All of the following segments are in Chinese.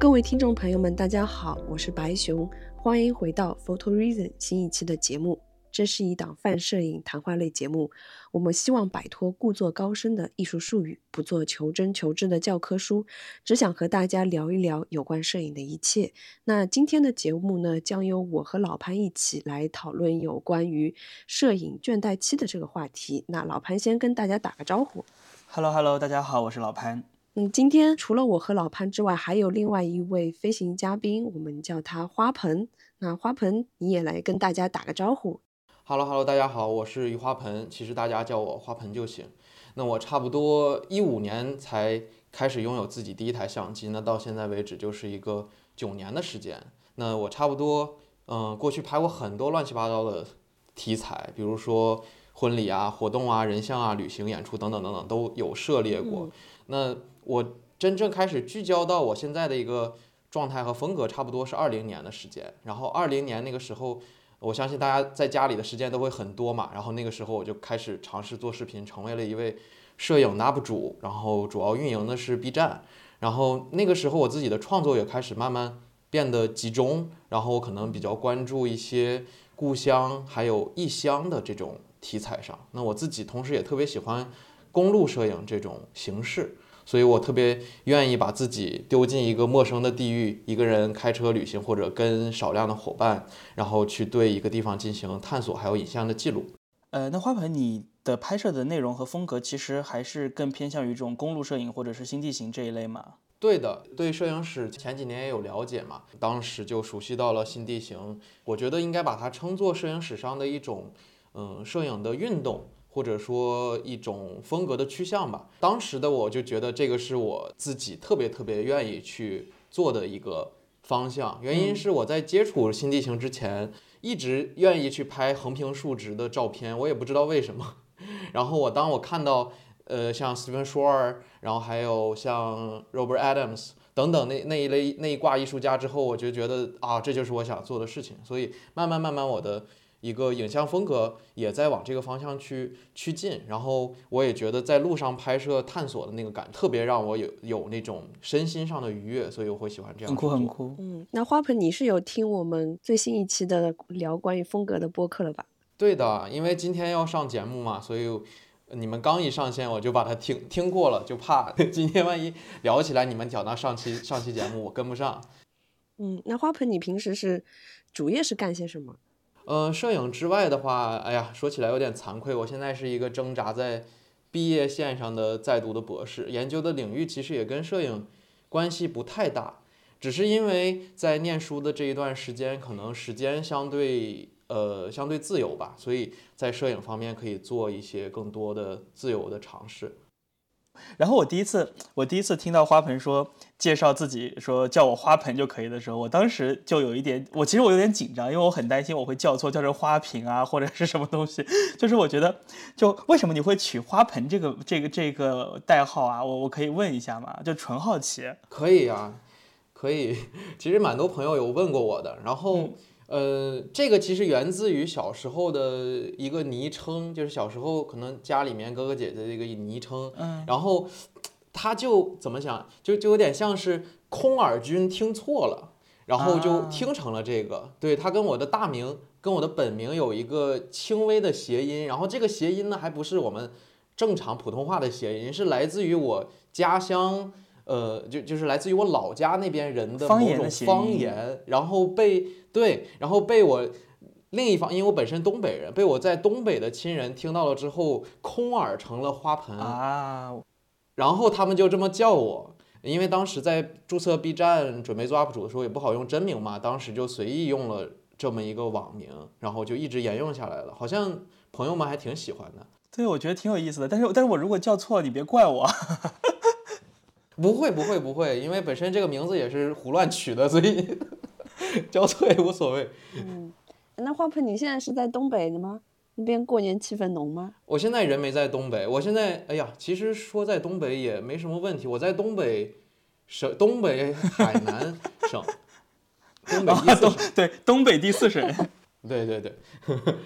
各位听众朋友们，大家好，我是白熊，欢迎回到 Photo Reason 新一期的节目。这是一档泛摄影谈话类节目，我们希望摆脱故作高深的艺术术语，不做求真求知的教科书，只想和大家聊一聊有关摄影的一切。那今天的节目呢，将由我和老潘一起来讨论有关于摄影倦怠期的这个话题。那老潘先跟大家打个招呼。Hello Hello，大家好，我是老潘。嗯，今天除了我和老潘之外，还有另外一位飞行嘉宾，我们叫他花盆。那花盆，你也来跟大家打个招呼。Hello Hello，大家好，我是于花盆，其实大家叫我花盆就行。那我差不多一五年才开始拥有自己第一台相机，那到现在为止就是一个九年的时间。那我差不多，嗯、过去拍过很多乱七八糟的题材，比如说婚礼啊、活动啊、人像啊、旅行、演出等等等等都有涉猎过。那我真正开始聚焦到我现在的一个状态和风格，差不多是二零年的时间。然后二零年那个时候。我相信大家在家里的时间都会很多嘛，然后那个时候我就开始尝试做视频，成为了一位摄影 UP 主，然后主要运营的是 B 站，然后那个时候我自己的创作也开始慢慢变得集中，然后我可能比较关注一些故乡还有异乡的这种题材上。那我自己同时也特别喜欢公路摄影这种形式。所以我特别愿意把自己丢进一个陌生的地域，一个人开车旅行，或者跟少量的伙伴，然后去对一个地方进行探索，还有影像的记录。呃，那花盆，你的拍摄的内容和风格其实还是更偏向于这种公路摄影或者是新地形这一类吗？对的，对摄影史前几年也有了解嘛，当时就熟悉到了新地形。我觉得应该把它称作摄影史上的一种，嗯，摄影的运动。或者说一种风格的趋向吧。当时的我就觉得这个是我自己特别特别愿意去做的一个方向。原因是我在接触新地形之前，一直愿意去拍横平竖直的照片，我也不知道为什么。然后我当我看到呃像 Steven Shore，然后还有像 Robert Adams 等等那那一类那一挂艺术家之后，我就觉得啊这就是我想做的事情。所以慢慢慢慢我的。一个影像风格也在往这个方向去趋近，然后我也觉得在路上拍摄探索的那个感特别让我有有那种身心上的愉悦，所以我会喜欢这样。很酷很酷。嗯，那花盆你是有听我们最新一期的聊关于风格的播客了吧？对的，因为今天要上节目嘛，所以你们刚一上线我就把它听听过了，就怕 今天万一聊起来你们讲到上期上期节目我跟不上。嗯，那花盆你平时是主业是干些什么？呃，摄影之外的话，哎呀，说起来有点惭愧，我现在是一个挣扎在毕业线上的在读的博士，研究的领域其实也跟摄影关系不太大，只是因为在念书的这一段时间，可能时间相对呃相对自由吧，所以在摄影方面可以做一些更多的自由的尝试。然后我第一次，我第一次听到花盆说介绍自己，说叫我花盆就可以的时候，我当时就有一点，我其实我有点紧张，因为我很担心我会叫错，叫成花瓶啊或者是什么东西。就是我觉得，就为什么你会取花盆这个这个这个代号啊？我我可以问一下吗？就纯好奇。可以啊，可以。其实蛮多朋友有问过我的，然后。嗯呃，这个其实源自于小时候的一个昵称，就是小时候可能家里面哥哥姐姐的一个昵称，嗯，然后他就怎么想，就就有点像是空耳君听错了，然后就啊听成了这个。对他跟我的大名跟我的本名有一个轻微的谐音，然后这个谐音呢还不是我们正常普通话的谐音，是来自于我家乡。呃，就就是来自于我老家那边人的方某种方言，然后被对，然后被我另一方，因为我本身东北人，被我在东北的亲人听到了之后，空耳成了花盆啊，然后他们就这么叫我。因为当时在注册 B 站准备做 UP 主的时候，也不好用真名嘛，当时就随意用了这么一个网名，然后就一直沿用下来了。好像朋友们还挺喜欢的。对，我觉得挺有意思的。但是，但是我如果叫错了，你别怪我。不会，不会，不会，因为本身这个名字也是胡乱取的，所以 交错也无所谓。嗯，那花盆你现在是在东北的吗？那边过年气氛浓吗？我现在人没在东北，我现在哎呀，其实说在东北也没什么问题。我在东北省，东北海南省，东北第四省。对，东北第四省。对 对对，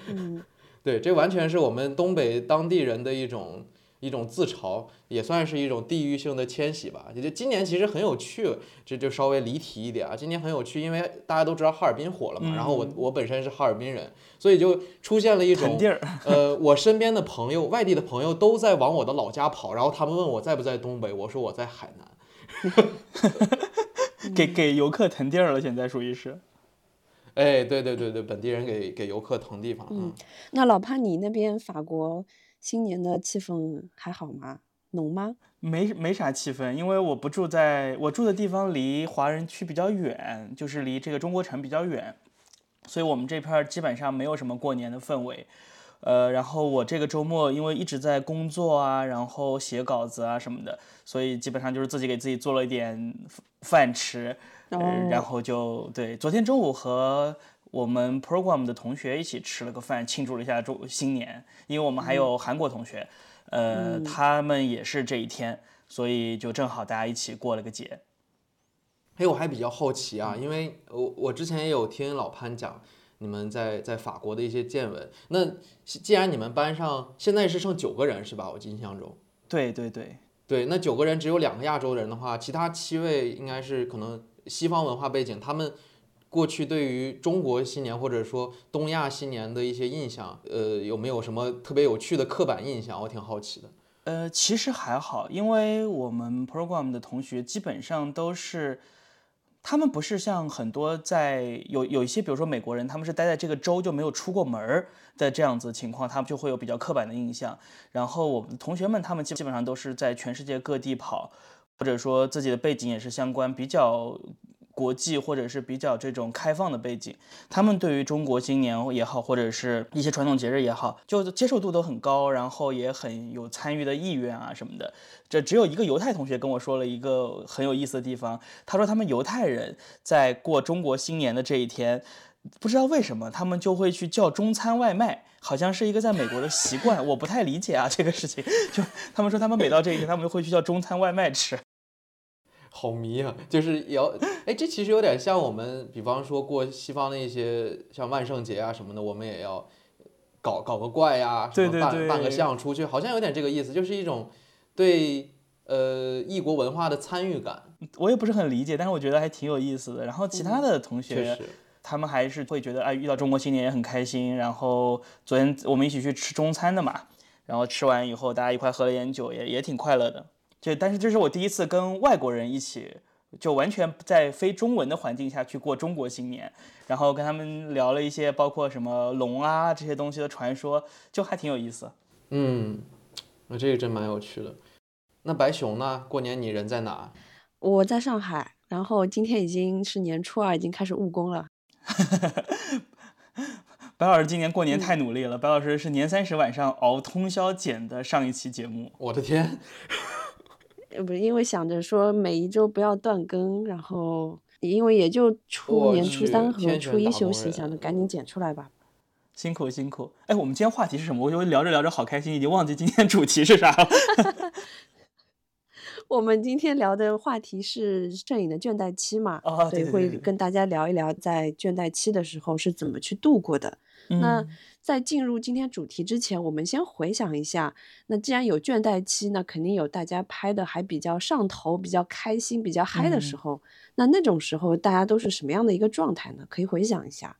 嗯，对，这完全是我们东北当地人的一种一种自嘲，也算是一种地域性的迁徙吧。也就今年其实很有趣，这就稍微离题一点啊。今年很有趣，因为大家都知道哈尔滨火了嘛，然后我我本身是哈尔滨人，所以就出现了一种地儿。呃，我身边的朋友，外地的朋友都在往我的老家跑，然后他们问我在不在东北，我说我在海南。给给游客腾地儿了，现在属于是。哎，对对对对，本地人给给游客腾地方。嗯，那老潘，你那边法国新年的气氛还好吗？浓吗？没没啥气氛，因为我不住在我住的地方离华人区比较远，就是离这个中国城比较远，所以我们这片基本上没有什么过年的氛围。呃，然后我这个周末因为一直在工作啊，然后写稿子啊什么的，所以基本上就是自己给自己做了一点饭吃，然后就对，昨天中午和我们 program 的同学一起吃了个饭，庆祝了一下中新年，因为我们还有韩国同学，呃，他们也是这一天，所以就正好大家一起过了个节。哎，我还比较好奇啊，因为我我之前也有听老潘讲。你们在在法国的一些见闻。那既然你们班上现在是剩九个人是吧？我印象中。对对对对，那九个人只有两个亚洲人的话，其他七位应该是可能西方文化背景。他们过去对于中国新年或者说东亚新年的一些印象，呃，有没有什么特别有趣的刻板印象？我挺好奇的。呃，其实还好，因为我们 program 的同学基本上都是。他们不是像很多在有有一些，比如说美国人，他们是待在这个州就没有出过门儿的这样子情况，他们就会有比较刻板的印象。然后我们同学们，他们基基本上都是在全世界各地跑，或者说自己的背景也是相关，比较。国际或者是比较这种开放的背景，他们对于中国新年也好，或者是一些传统节日也好，就接受度都很高，然后也很有参与的意愿啊什么的。这只有一个犹太同学跟我说了一个很有意思的地方，他说他们犹太人在过中国新年的这一天，不知道为什么他们就会去叫中餐外卖，好像是一个在美国的习惯，我不太理解啊这个事情。就他们说他们每到这一天，他们就会去叫中餐外卖吃。好迷啊！就是也要，哎，这其实有点像我们，比方说过西方的一些像万圣节啊什么的，我们也要搞搞个怪呀，什么扮扮个相出去，好像有点这个意思，就是一种对呃异国文化的参与感。我也不是很理解，但是我觉得还挺有意思的。然后其他的同学，他们还是会觉得，哎，遇到中国青年也很开心。然后昨天我们一起去吃中餐的嘛，然后吃完以后大家一块喝了点酒，也也挺快乐的。就但是这是我第一次跟外国人一起，就完全在非中文的环境下去过中国新年，然后跟他们聊了一些包括什么龙啊这些东西的传说，就还挺有意思。嗯，那这个真蛮有趣的。那白熊呢？过年你人在哪？我在上海，然后今天已经是年初二，已经开始务工了。白老师今年过年太努力了，白老师是年三十晚上熬通宵剪的上一期节目。我的天！不是因为想着说每一周不要断更，然后因为也就初年初三和初一休息，想着赶紧剪出来吧。辛苦辛苦。哎，我们今天话题是什么？我就聊着聊着好开心，已经忘记今天主题是啥了。我们今天聊的话题是摄影的倦怠期嘛？啊，对，会跟大家聊一聊在倦怠期的时候是怎么去度过的。那在进入今天主题之前，我们先回想一下。那既然有倦怠期，那肯定有大家拍的还比较上头、比较开心、比较嗨的时候。那那种时候，大家都是什么样的一个状态呢？可以回想一下。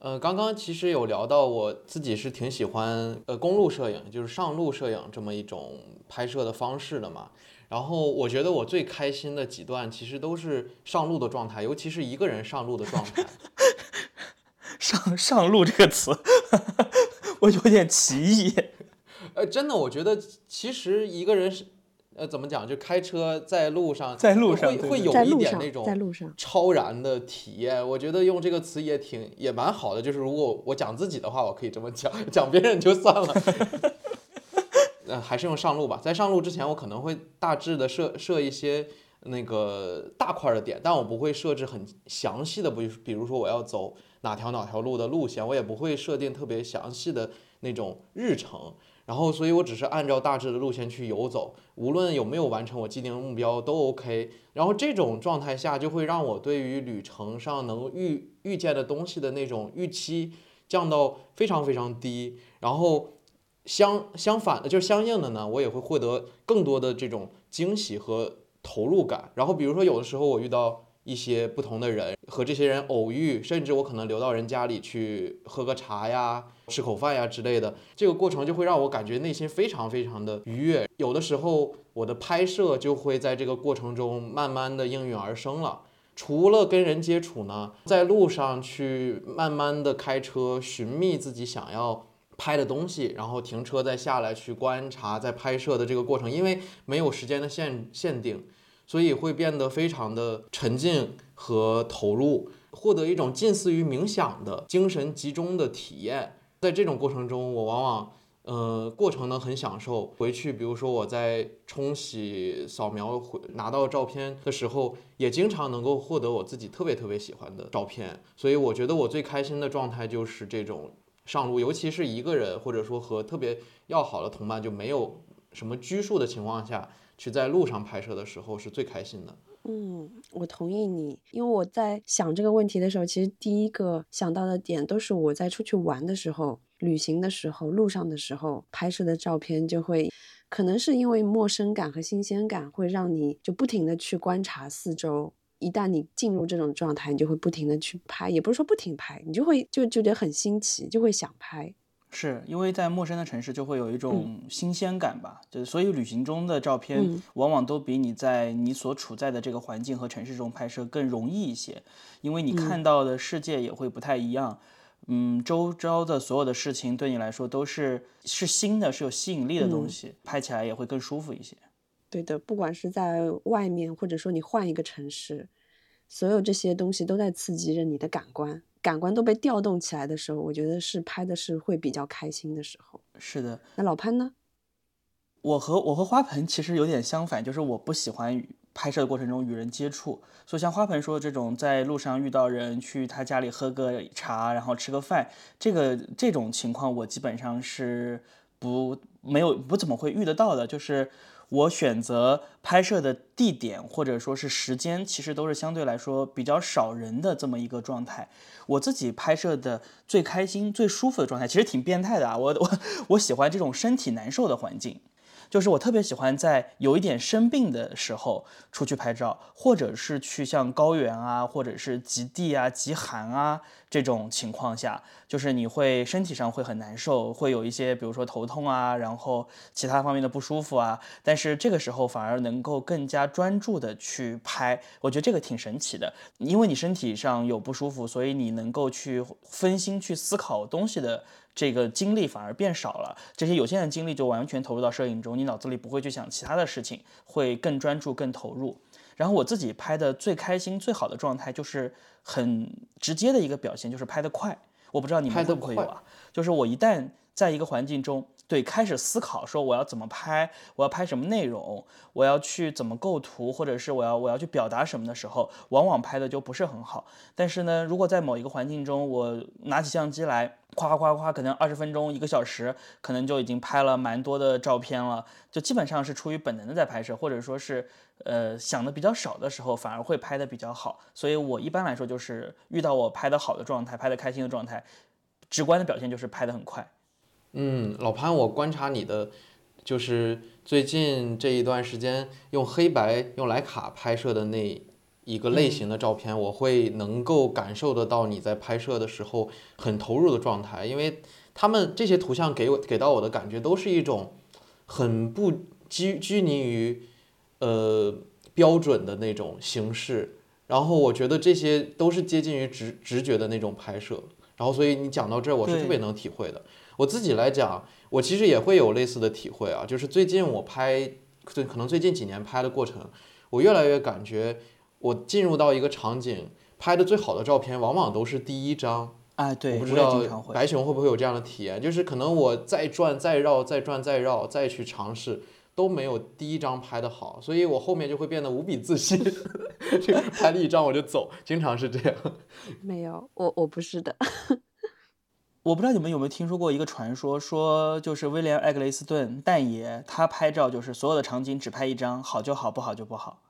呃，刚刚其实有聊到，我自己是挺喜欢呃公路摄影，就是上路摄影这么一种拍摄的方式的嘛。然后我觉得我最开心的几段，其实都是上路的状态，尤其是一个人上路的状态。上 上路这个词，我有点歧义。呃，真的，我觉得其实一个人是，呃，怎么讲，就开车在路上，在路上会会有一点那种在路上超然的体验。我觉得用这个词也挺也蛮好的。就是如果我讲自己的话，我可以这么讲；讲别人就算了。呃，还是用上路吧。在上路之前，我可能会大致的设设一些。那个大块的点，但我不会设置很详细的，不，比如说我要走哪条哪条路的路线，我也不会设定特别详细的那种日程。然后，所以我只是按照大致的路线去游走，无论有没有完成我既定的目标都 OK。然后这种状态下，就会让我对于旅程上能遇遇见的东西的那种预期降到非常非常低，然后。相相反的，就是相应的呢，我也会获得更多的这种惊喜和投入感。然后比如说有的时候我遇到一些不同的人，和这些人偶遇，甚至我可能留到人家里去喝个茶呀、吃口饭呀之类的，这个过程就会让我感觉内心非常非常的愉悦。有的时候我的拍摄就会在这个过程中慢慢的应运而生了。除了跟人接触呢，在路上去慢慢的开车寻觅自己想要拍的东西，然后停车再下来去观察，在拍摄的这个过程，因为没有时间的限限定，所以会变得非常的沉浸和投入，获得一种近似于冥想的精神集中的体验。在这种过程中，我往往。呃，过程呢很享受。回去，比如说我在冲洗、扫描、回拿到照片的时候，也经常能够获得我自己特别特别喜欢的照片。所以我觉得我最开心的状态就是这种上路，尤其是一个人，或者说和特别要好的同伴，就没有什么拘束的情况下去在路上拍摄的时候，是最开心的。嗯，我同意你，因为我在想这个问题的时候，其实第一个想到的点都是我在出去玩的时候。旅行的时候，路上的时候拍摄的照片就会，可能是因为陌生感和新鲜感，会让你就不停的去观察四周。一旦你进入这种状态，你就会不停的去拍，也不是说不停拍，你就会就就觉得很新奇，就会想拍。是因为在陌生的城市就会有一种新鲜感吧，就所以旅行中的照片往往都比你在你所处在的这个环境和城市中拍摄更容易一些，因为你看到的世界也会不太一样。嗯，周遭的所有的事情对你来说都是是新的，是有吸引力的东西，拍起来也会更舒服一些。对的，不管是在外面，或者说你换一个城市，所有这些东西都在刺激着你的感官，感官都被调动起来的时候，我觉得是拍的是会比较开心的时候。是的，那老潘呢？我和我和花盆其实有点相反，就是我不喜欢拍摄的过程中与人接触，所以像花盆说的这种，在路上遇到人，去他家里喝个茶，然后吃个饭，这个这种情况我基本上是不没有不怎么会遇得到的。就是我选择拍摄的地点或者说是时间，其实都是相对来说比较少人的这么一个状态。我自己拍摄的最开心、最舒服的状态，其实挺变态的啊！我我我喜欢这种身体难受的环境。就是我特别喜欢在有一点生病的时候出去拍照，或者是去像高原啊，或者是极地啊、极寒啊这种情况下，就是你会身体上会很难受，会有一些比如说头痛啊，然后其他方面的不舒服啊。但是这个时候反而能够更加专注的去拍，我觉得这个挺神奇的，因为你身体上有不舒服，所以你能够去分心去思考东西的。这个精力反而变少了，这些有限的精力就完全投入到摄影中，你脑子里不会去想其他的事情，会更专注、更投入。然后我自己拍的最开心、最好的状态，就是很直接的一个表现，就是拍得快。我不知道你们会不会有啊？就是我一旦在一个环境中。对，开始思考说我要怎么拍，我要拍什么内容，我要去怎么构图，或者是我要我要去表达什么的时候，往往拍的就不是很好。但是呢，如果在某一个环境中，我拿起相机来，夸夸夸夸，可能二十分钟、一个小时，可能就已经拍了蛮多的照片了，就基本上是出于本能的在拍摄，或者说是呃想的比较少的时候，反而会拍的比较好。所以我一般来说就是遇到我拍的好的状态，拍的开心的状态，直观的表现就是拍的很快。嗯，老潘，我观察你的，就是最近这一段时间用黑白用莱卡拍摄的那一个类型的照片，我会能够感受得到你在拍摄的时候很投入的状态，因为他们这些图像给我给到我的感觉都是一种很不拘拘泥于呃标准的那种形式，然后我觉得这些都是接近于直直觉的那种拍摄，然后所以你讲到这儿，我是特别能体会的。我自己来讲，我其实也会有类似的体会啊，就是最近我拍，最可能最近几年拍的过程，我越来越感觉，我进入到一个场景，拍的最好的照片，往往都是第一张。啊，对，我不知道白熊会不会有这样的体验，就是可能我再转再绕，再转再绕，再去尝试，都没有第一张拍的好，所以我后面就会变得无比自信，拍了一张我就走，经常是这样。没有，我我不是的。我不知道你们有没有听说过一个传说，说就是威廉·艾格雷斯顿蛋爷，他拍照就是所有的场景只拍一张，好就好，不好就不好。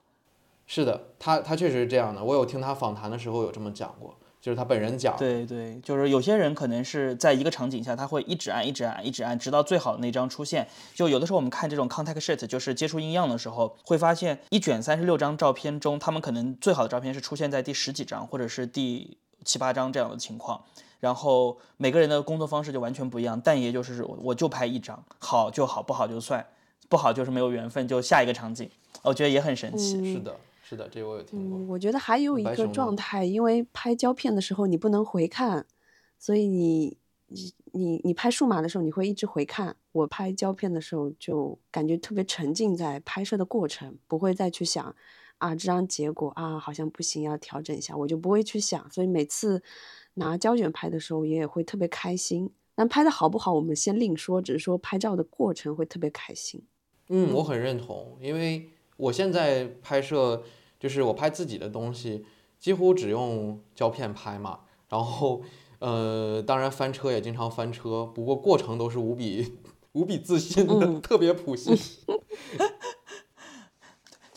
是的，他他确实是这样的。我有听他访谈的时候有这么讲过。就是他本人讲。对对，就是有些人可能是在一个场景下，他会一直按、一直按、一直按，直到最好的那张出现。就有的时候我们看这种 contact sheet，就是接触印样的时候，会发现一卷三十六张照片中，他们可能最好的照片是出现在第十几张，或者是第七八张这样的情况。然后每个人的工作方式就完全不一样，但也就是我我就拍一张，好就好，不好就算，不好就是没有缘分，就下一个场景。我觉得也很神奇。是的，是的，这我有听过。我觉得还有一个状态，因为拍胶片的时候你不能回看，所以你你你你拍数码的时候你会一直回看。我拍胶片的时候就感觉特别沉浸在拍摄的过程，不会再去想啊这张结果啊好像不行要调整一下，我就不会去想，所以每次。拿胶卷拍的时候也会特别开心，但拍的好不好我们先另说，只是说拍照的过程会特别开心。嗯，我很认同，因为我现在拍摄就是我拍自己的东西，几乎只用胶片拍嘛，然后呃，当然翻车也经常翻车，不过过程都是无比 无比自信的，特别普信。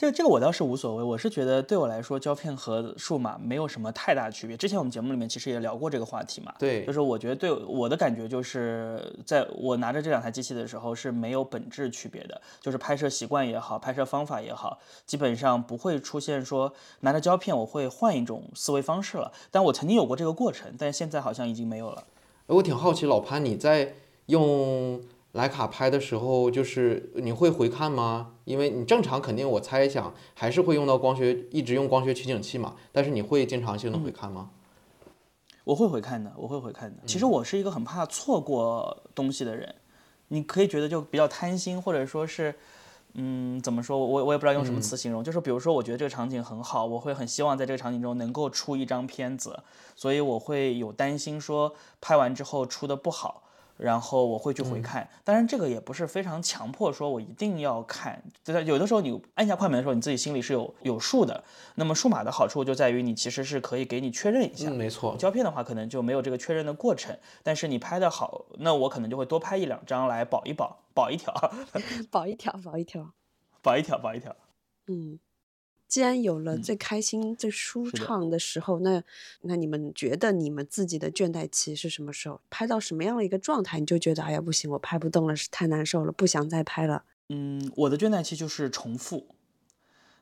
这这个我倒是无所谓，我是觉得对我来说，胶片和数码没有什么太大区别。之前我们节目里面其实也聊过这个话题嘛，对，就是我觉得对我的感觉就是，在我拿着这两台机器的时候是没有本质区别的，就是拍摄习惯也好，拍摄方法也好，基本上不会出现说拿着胶片我会换一种思维方式了。但我曾经有过这个过程，但是现在好像已经没有了。我挺好奇，老潘你在用。徕卡拍的时候，就是你会回看吗？因为你正常肯定，我猜想还是会用到光学，一直用光学取景器嘛。但是你会经常性的回看吗？我会回看的，我会回看的。其实我是一个很怕错过东西的人。你可以觉得就比较贪心，或者说是，嗯，怎么说？我我也不知道用什么词形容。就是比如说，我觉得这个场景很好，我会很希望在这个场景中能够出一张片子，所以我会有担心说拍完之后出的不好。然后我会去回看，当然这个也不是非常强迫，说我一定要看。就是有的时候你按下快门的时候，你自己心里是有有数的。那么数码的好处就在于你其实是可以给你确认一下。没错。胶片的话可能就没有这个确认的过程，但是你拍的好，那我可能就会多拍一两张来保一保，保一条，保一条，保一条，保一条，保一条。嗯。既然有了最开心、最舒畅的时候，那那你们觉得你们自己的倦怠期是什么时候？拍到什么样的一个状态，你就觉得哎呀不行，我拍不动了，是太难受了，不想再拍了。嗯，我的倦怠期就是重复，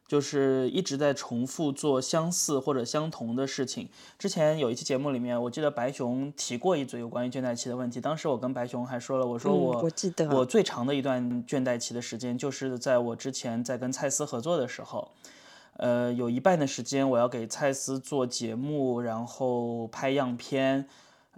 就是一直在重复做相似或者相同的事情。之前有一期节目里面，我记得白熊提过一嘴有关于倦怠期的问题。当时我跟白熊还说了，我说我我记得我最长的一段倦怠期的时间，就是在我之前在跟蔡司合作的时候。呃，有一半的时间我要给蔡司做节目，然后拍样片，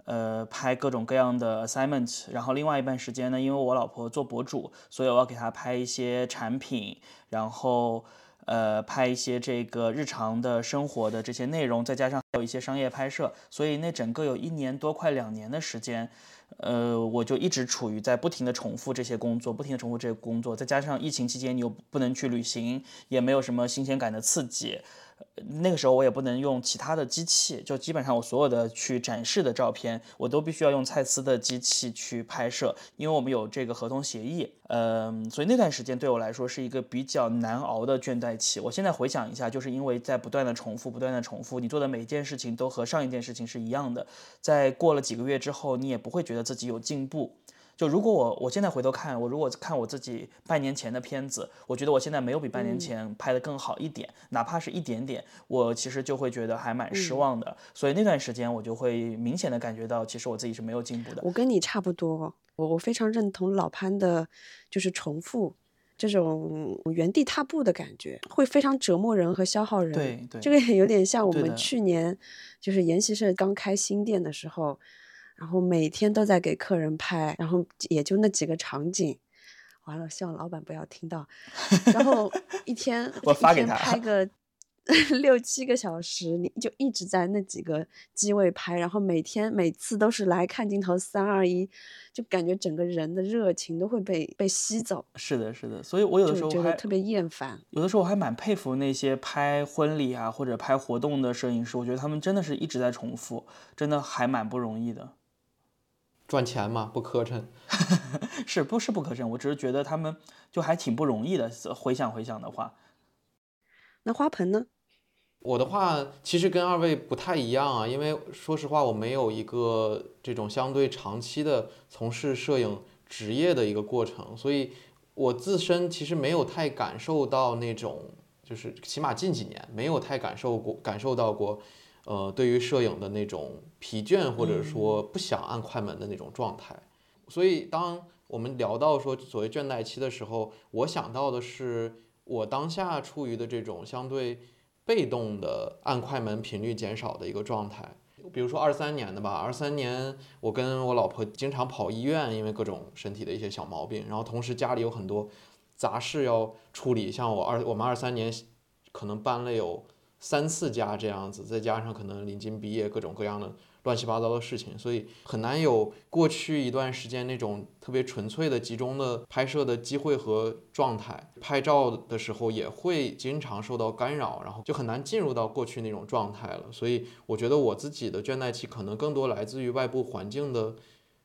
呃，拍各种各样的 assignment。然后另外一半时间呢，因为我老婆做博主，所以我要给她拍一些产品，然后呃，拍一些这个日常的生活的这些内容，再加上还有一些商业拍摄，所以那整个有一年多，快两年的时间。呃，我就一直处于在不停的重复这些工作，不停的重复这些工作，再加上疫情期间你又不能去旅行，也没有什么新鲜感的刺激。那个时候我也不能用其他的机器，就基本上我所有的去展示的照片，我都必须要用蔡司的机器去拍摄，因为我们有这个合同协议。嗯，所以那段时间对我来说是一个比较难熬的倦怠期。我现在回想一下，就是因为在不断的重复，不断的重复，你做的每一件事情都和上一件事情是一样的，在过了几个月之后，你也不会觉得自己有进步。就如果我我现在回头看，我如果看我自己半年前的片子，我觉得我现在没有比半年前拍的更好一点，哪怕是一点点，我其实就会觉得还蛮失望的。所以那段时间我就会明显的感觉到，其实我自己是没有进步的。我跟你差不多，我我非常认同老潘的，就是重复这种原地踏步的感觉，会非常折磨人和消耗人。对对，这个也有点像我们去年就是研习社刚开新店的时候。然后每天都在给客人拍，然后也就那几个场景，完了，希望老板不要听到。然后一天我发给他拍个 六七个小时，你就一直在那几个机位拍，然后每天每次都是来看镜头三二一，就感觉整个人的热情都会被被吸走。是的，是的，所以我有的时候觉得特别厌烦。有的时候我还蛮佩服那些拍婚礼啊或者拍活动的摄影师，我觉得他们真的是一直在重复，真的还蛮不容易的。赚钱嘛，不磕碜，是不是不磕碜？我只是觉得他们就还挺不容易的。回想回想的话，那花盆呢？我的话其实跟二位不太一样啊，因为说实话，我没有一个这种相对长期的从事摄影职业的一个过程，所以我自身其实没有太感受到那种，就是起码近几年没有太感受过感受到过，呃，对于摄影的那种疲倦或者说不想按快门的那种状态。所以当我们聊到说所谓倦怠期的时候，我想到的是我当下处于的这种相对。被动的按快门频率减少的一个状态，比如说二三年的吧，二三年我跟我老婆经常跑医院，因为各种身体的一些小毛病，然后同时家里有很多杂事要处理，像我二我们二三年可能搬了有三次家这样子，再加上可能临近毕业各种各样的。乱七八糟的事情，所以很难有过去一段时间那种特别纯粹的集中的拍摄的机会和状态。拍照的时候也会经常受到干扰，然后就很难进入到过去那种状态了。所以我觉得我自己的倦怠期可能更多来自于外部环境的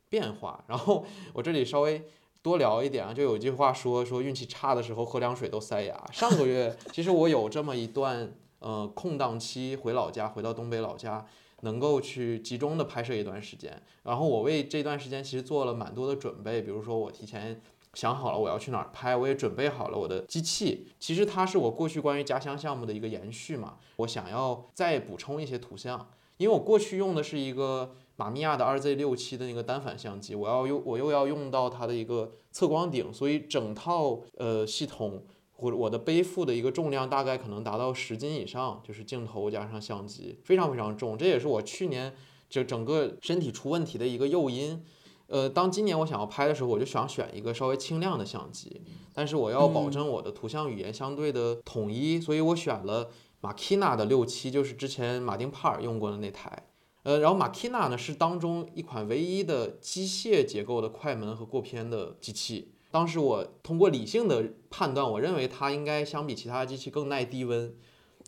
变化。然后 我这里稍微多聊一点啊，就有一句话说说运气差的时候喝凉水都塞牙。上个月其实我有这么一段呃空档期，回老家，回到东北老家。能够去集中的拍摄一段时间，然后我为这段时间其实做了蛮多的准备，比如说我提前想好了我要去哪儿拍，我也准备好了我的机器。其实它是我过去关于家乡项目的一个延续嘛，我想要再补充一些图像，因为我过去用的是一个马米亚的二 Z 六七的那个单反相机，我要用我又要用到它的一个测光顶，所以整套呃系统。或者我的背负的一个重量大概可能达到十斤以上，就是镜头加上相机，非常非常重。这也是我去年就整个身体出问题的一个诱因。呃，当今年我想要拍的时候，我就想选一个稍微轻量的相机，但是我要保证我的图像语言相对的统一，所以我选了 Makina 的六七，就是之前马丁帕尔用过的那台。呃，然后 Makina 呢是当中一款唯一的机械结构的快门和过片的机器。当时我通过理性的判断，我认为它应该相比其他机器更耐低温，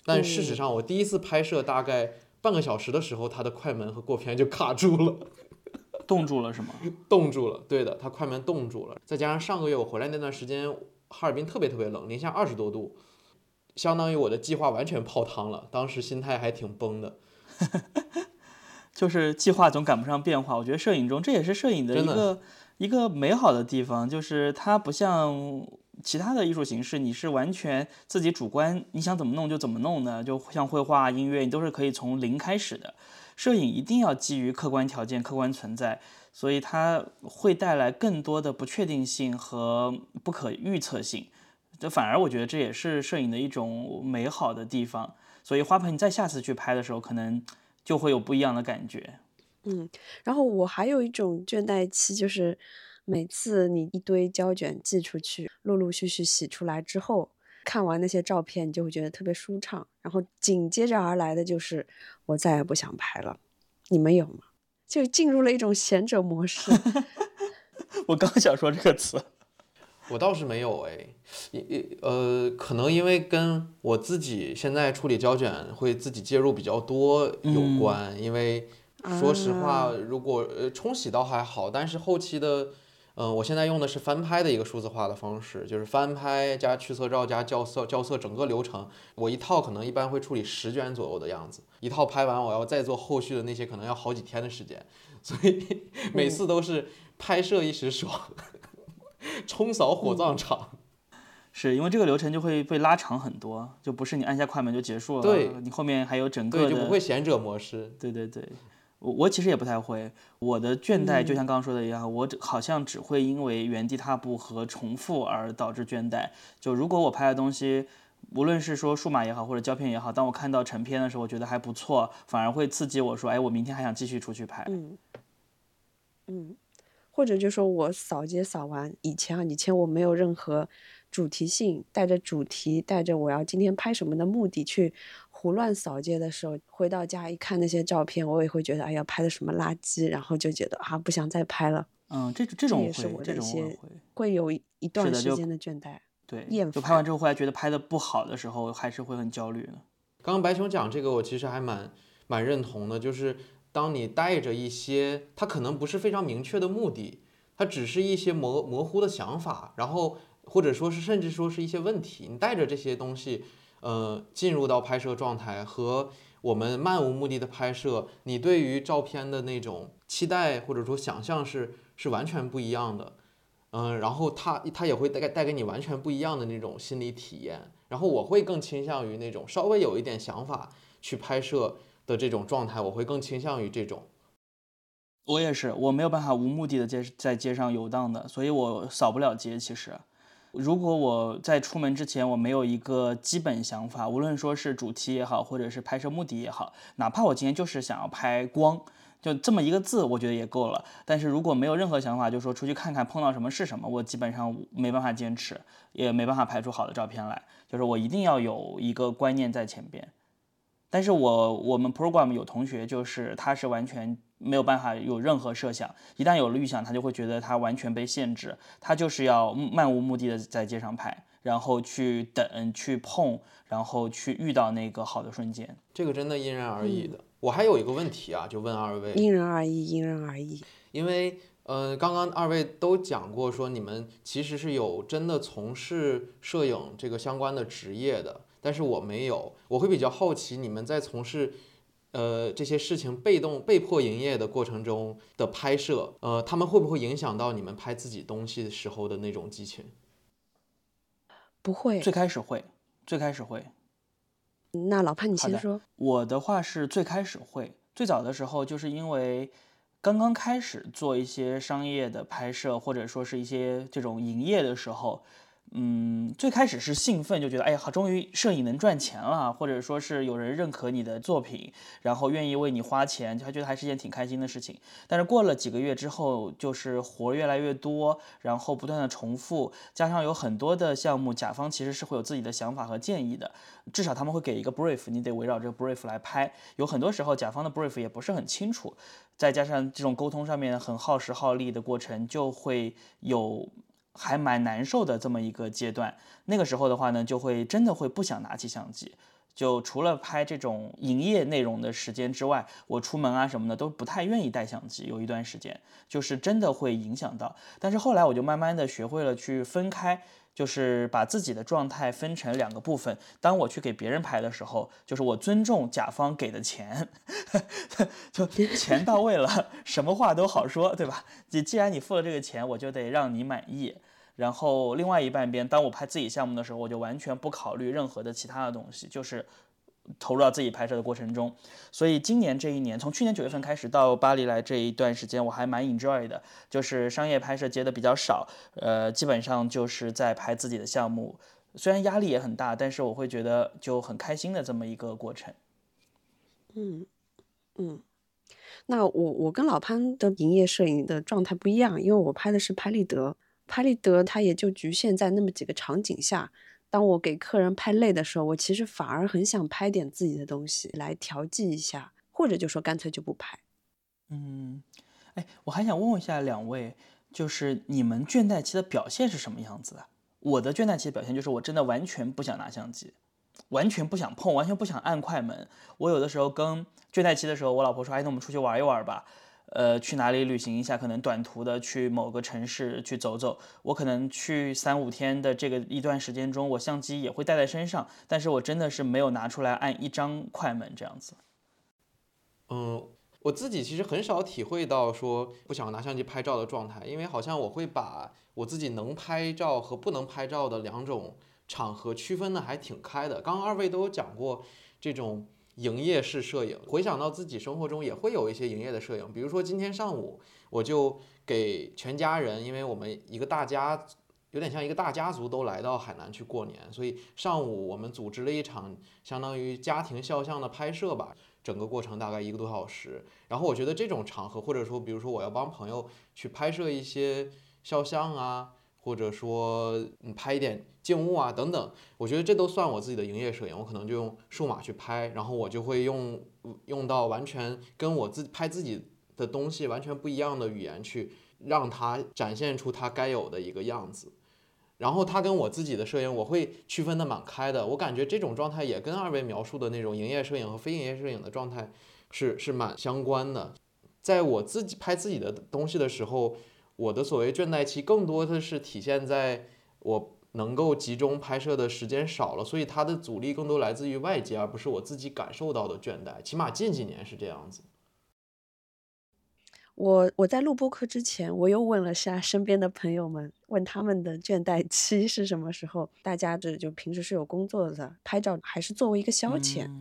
但事实上，我第一次拍摄大概半个小时的时候，它的快门和过片就卡住了，冻住了是吗？冻住了，对的，它快门冻住了。再加上上个月我回来那段时间，哈尔滨特别特别冷，零下二十多度，相当于我的计划完全泡汤了。当时心态还挺崩的，就是计划总赶不上变化。我觉得摄影中这也是摄影的一个。一个美好的地方就是它不像其他的艺术形式，你是完全自己主观，你想怎么弄就怎么弄的，就像绘画、音乐，你都是可以从零开始的。摄影一定要基于客观条件、客观存在，所以它会带来更多的不确定性和不可预测性。这反而我觉得这也是摄影的一种美好的地方。所以花盆，你再下次去拍的时候，可能就会有不一样的感觉。嗯，然后我还有一种倦怠期，就是每次你一堆胶卷寄出去，陆陆续续洗出来之后，看完那些照片，你就会觉得特别舒畅。然后紧接着而来的就是我再也不想拍了。你们有吗？就进入了一种闲者模式。我刚想说这个词，我倒是没有哎，呃，可能因为跟我自己现在处理胶卷会自己介入比较多有关，因为。说实话，如果呃冲洗倒还好，但是后期的，嗯，我现在用的是翻拍的一个数字化的方式，就是翻拍加去色照加校色，校色整个流程，我一套可能一般会处理十卷左右的样子，一套拍完我要再做后续的那些，可能要好几天的时间，所以每次都是拍摄一时爽，冲扫火葬场，是因为这个流程就会被拉长很多，就不是你按下快门就结束了，对，你后面还有整个对就不会贤者模式，对对对。我我其实也不太会，我的倦怠就像刚刚说的一样，我好像只会因为原地踏步和重复而导致倦怠。就如果我拍的东西，无论是说数码也好，或者胶片也好，当我看到成片的时候，我觉得还不错，反而会刺激我说，哎，我明天还想继续出去拍。嗯，嗯，或者就说我扫街扫完，以前啊，以前我没有任何主题性，带着主题，带着我要今天拍什么的目的去。胡乱扫街的时候，回到家一看那些照片，我也会觉得，哎呀，拍的什么垃圾，然后就觉得啊，不想再拍了。嗯，这这种也是我的一些会有一段时间的倦怠。对，厌就拍完之后，后来觉得拍的不好的时候，还是会很焦虑的。刚刚白熊讲这个，我其实还蛮蛮认同的，就是当你带着一些，它可能不是非常明确的目的，它只是一些模模糊的想法，然后或者说是甚至说是一些问题，你带着这些东西。呃，进入到拍摄状态和我们漫无目的的拍摄，你对于照片的那种期待或者说想象是是完全不一样的。嗯，然后它它也会带带给你完全不一样的那种心理体验。然后我会更倾向于那种稍微有一点想法去拍摄的这种状态，我会更倾向于这种。我也是，我没有办法无目的的街在街上游荡的，所以我扫不了街。其实，如果我在出门之前我没有一个基本想法，无论说是主题也好，或者是拍摄目的也好，哪怕我今天就是想要拍光，就这么一个字，我觉得也够了。但是如果没有任何想法，就说出去看看碰到什么是什么，我基本上没办法坚持，也没办法拍出好的照片来。就是我一定要有一个观念在前边。但是我我们 program 有同学就是他是完全没有办法有任何设想，一旦有了预想，他就会觉得他完全被限制，他就是要漫无目的的在街上拍，然后去等去碰，然后去遇到那个好的瞬间。这个真的因人而异的。我还有一个问题啊，就问二位。因人而异，因人而异。因为呃，刚刚二位都讲过说你们其实是有真的从事摄影这个相关的职业的。但是我没有，我会比较好奇你们在从事，呃这些事情被动被迫营业的过程中的拍摄，呃他们会不会影响到你们拍自己东西的时候的那种激情？不会，最开始会，最开始会。那老潘你先说。我的话是最开始会，最早的时候就是因为刚刚开始做一些商业的拍摄，或者说是一些这种营业的时候。嗯，最开始是兴奋，就觉得哎呀，终于摄影能赚钱了，或者说是有人认可你的作品，然后愿意为你花钱，就还觉得还是一件挺开心的事情。但是过了几个月之后，就是活越来越多，然后不断的重复，加上有很多的项目，甲方其实是会有自己的想法和建议的，至少他们会给一个 brief，你得围绕这个 brief 来拍。有很多时候，甲方的 brief 也不是很清楚，再加上这种沟通上面很耗时耗力的过程，就会有。还蛮难受的这么一个阶段，那个时候的话呢，就会真的会不想拿起相机，就除了拍这种营业内容的时间之外，我出门啊什么的都不太愿意带相机。有一段时间，就是真的会影响到。但是后来我就慢慢的学会了去分开。就是把自己的状态分成两个部分。当我去给别人拍的时候，就是我尊重甲方给的钱，就 钱到位了，什么话都好说，对吧？你既然你付了这个钱，我就得让你满意。然后另外一半边，当我拍自己项目的时候，我就完全不考虑任何的其他的东西，就是。投入到自己拍摄的过程中，所以今年这一年，从去年九月份开始到巴黎来这一段时间，我还蛮 enjoy 的，就是商业拍摄接的比较少，呃，基本上就是在拍自己的项目，虽然压力也很大，但是我会觉得就很开心的这么一个过程。嗯嗯，那我我跟老潘的营业摄影的状态不一样，因为我拍的是拍立得，拍立得它也就局限在那么几个场景下。当我给客人拍累的时候，我其实反而很想拍点自己的东西来调剂一下，或者就说干脆就不拍。嗯，哎，我还想问问一下两位，就是你们倦怠期的表现是什么样子的？我的倦怠期的表现就是我真的完全不想拿相机，完全不想碰，完全不想按快门。我有的时候跟倦怠期的时候，我老婆说：“哎，那我们出去玩一玩吧。”呃，去哪里旅行一下？可能短途的去某个城市去走走。我可能去三五天的这个一段时间中，我相机也会带在身上，但是我真的是没有拿出来按一张快门这样子。嗯，我自己其实很少体会到说不想拿相机拍照的状态，因为好像我会把我自己能拍照和不能拍照的两种场合区分的还挺开的。刚刚二位都有讲过这种。营业式摄影，回想到自己生活中也会有一些营业的摄影，比如说今天上午我就给全家人，因为我们一个大家有点像一个大家族都来到海南去过年，所以上午我们组织了一场相当于家庭肖像的拍摄吧，整个过程大概一个多小时。然后我觉得这种场合，或者说比如说我要帮朋友去拍摄一些肖像啊。或者说，你，拍一点静物啊，等等，我觉得这都算我自己的营业摄影。我可能就用数码去拍，然后我就会用用到完全跟我自拍自己的东西完全不一样的语言去让它展现出它该有的一个样子。然后它跟我自己的摄影，我会区分的蛮开的。我感觉这种状态也跟二位描述的那种营业摄影和非营业摄影的状态是是蛮相关的。在我自己拍自己的东西的时候。我的所谓倦怠期，更多的是体现在我能够集中拍摄的时间少了，所以它的阻力更多来自于外界，而不是我自己感受到的倦怠。起码近几年是这样子。我我在录播课之前，我又问了下身边的朋友们，问他们的倦怠期是什么时候。大家这就平时是有工作的，拍照还是作为一个消遣，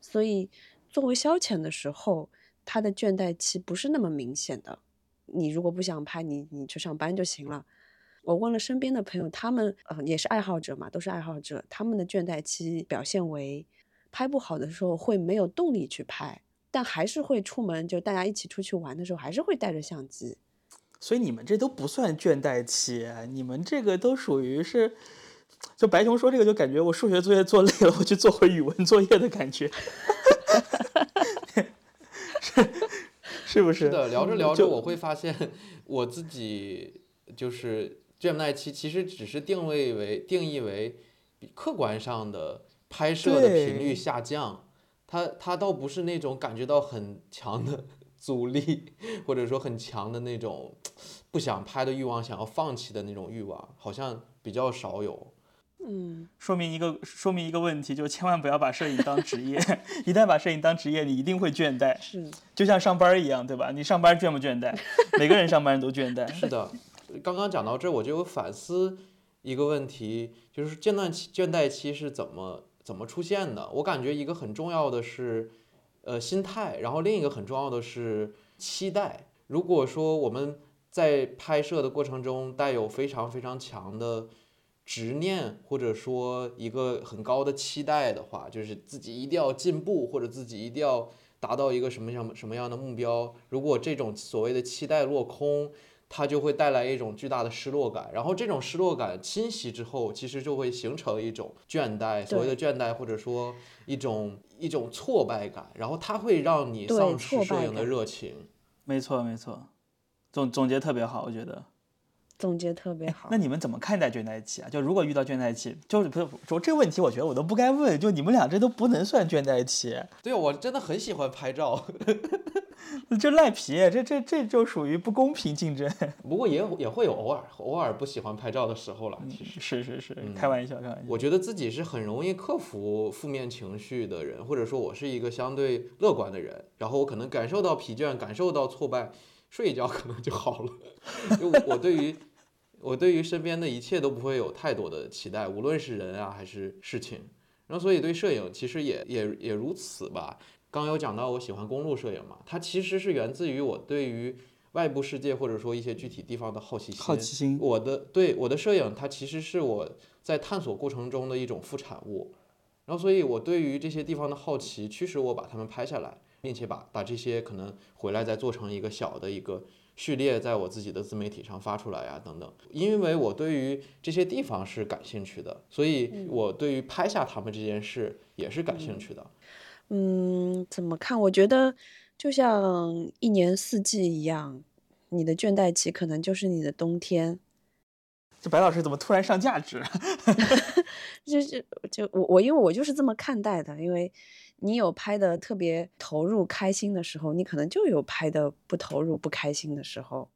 所以作为消遣的时候，他的倦怠期不是那么明显的。你如果不想拍，你你去上班就行了。我问了身边的朋友，他们呃也是爱好者嘛，都是爱好者，他们的倦怠期表现为拍不好的时候会没有动力去拍。但还是会出门，就大家一起出去玩的时候，还是会带着相机。所以你们这都不算倦怠期，你们这个都属于是，就白熊说这个，就感觉我数学作业做累了，我去做回语文作业的感觉，是是不是？是的，聊着聊着，我会发现我自己就是倦怠期，其实只是定位为定义为客观上的拍摄的频率下降。它它倒不是那种感觉到很强的 阻力，或者说很强的那种不想拍的欲望，想要放弃的那种欲望，好像比较少有。嗯，说明一个说明一个问题，就千万不要把摄影当职业。一旦把摄影当职业，你一定会倦怠。是，就像上班一样，对吧？你上班倦不倦怠？每个人上班都倦怠。是的，刚刚讲到这，我就有反思一个问题，就是间断期、倦怠期是怎么？怎么出现的？我感觉一个很重要的是，呃，心态，然后另一个很重要的是期待。如果说我们在拍摄的过程中带有非常非常强的执念，或者说一个很高的期待的话，就是自己一定要进步，或者自己一定要达到一个什么样什么样的目标。如果这种所谓的期待落空，它就会带来一种巨大的失落感，然后这种失落感侵袭之后，其实就会形成一种倦怠，所谓的倦怠或者说一种一种挫败感，然后它会让你丧失摄影的热情。没错，没错，总总结特别好，我觉得。总结特别好。那你们怎么看待倦怠期啊？就如果遇到倦怠期，就是不是说这个问题，我觉得我都不该问。就你们俩这都不能算倦怠期。对，我真的很喜欢拍照。就赖皮，这这这就属于不公平竞争。不过也也会有偶尔偶尔不喜欢拍照的时候了。其实是是是，开玩笑开玩笑。我觉得自己是很容易克服负面情绪的人，或者说我是一个相对乐观的人。然后我可能感受到疲倦，感受到挫败，睡一觉可能就好了。就我对于我对于身边的一切都不会有太多的期待，无论是人啊还是事情。然后所以对摄影其实也也也如此吧。刚有讲到我喜欢公路摄影嘛，它其实是源自于我对于外部世界或者说一些具体地方的好奇心。好奇心。我的对我的摄影，它其实是我在探索过程中的一种副产物。然后，所以我对于这些地方的好奇驱使我把它们拍下来，并且把把这些可能回来再做成一个小的一个序列，在我自己的自媒体上发出来呀等等。因为我对于这些地方是感兴趣的，所以我对于拍下他们这件事也是感兴趣的。嗯，怎么看？我觉得就像一年四季一样，你的倦怠期可能就是你的冬天。这白老师怎么突然上价值？就是就我我因为我就是这么看待的，因为你有拍的特别投入开心的时候，你可能就有拍的不投入不开心的时候。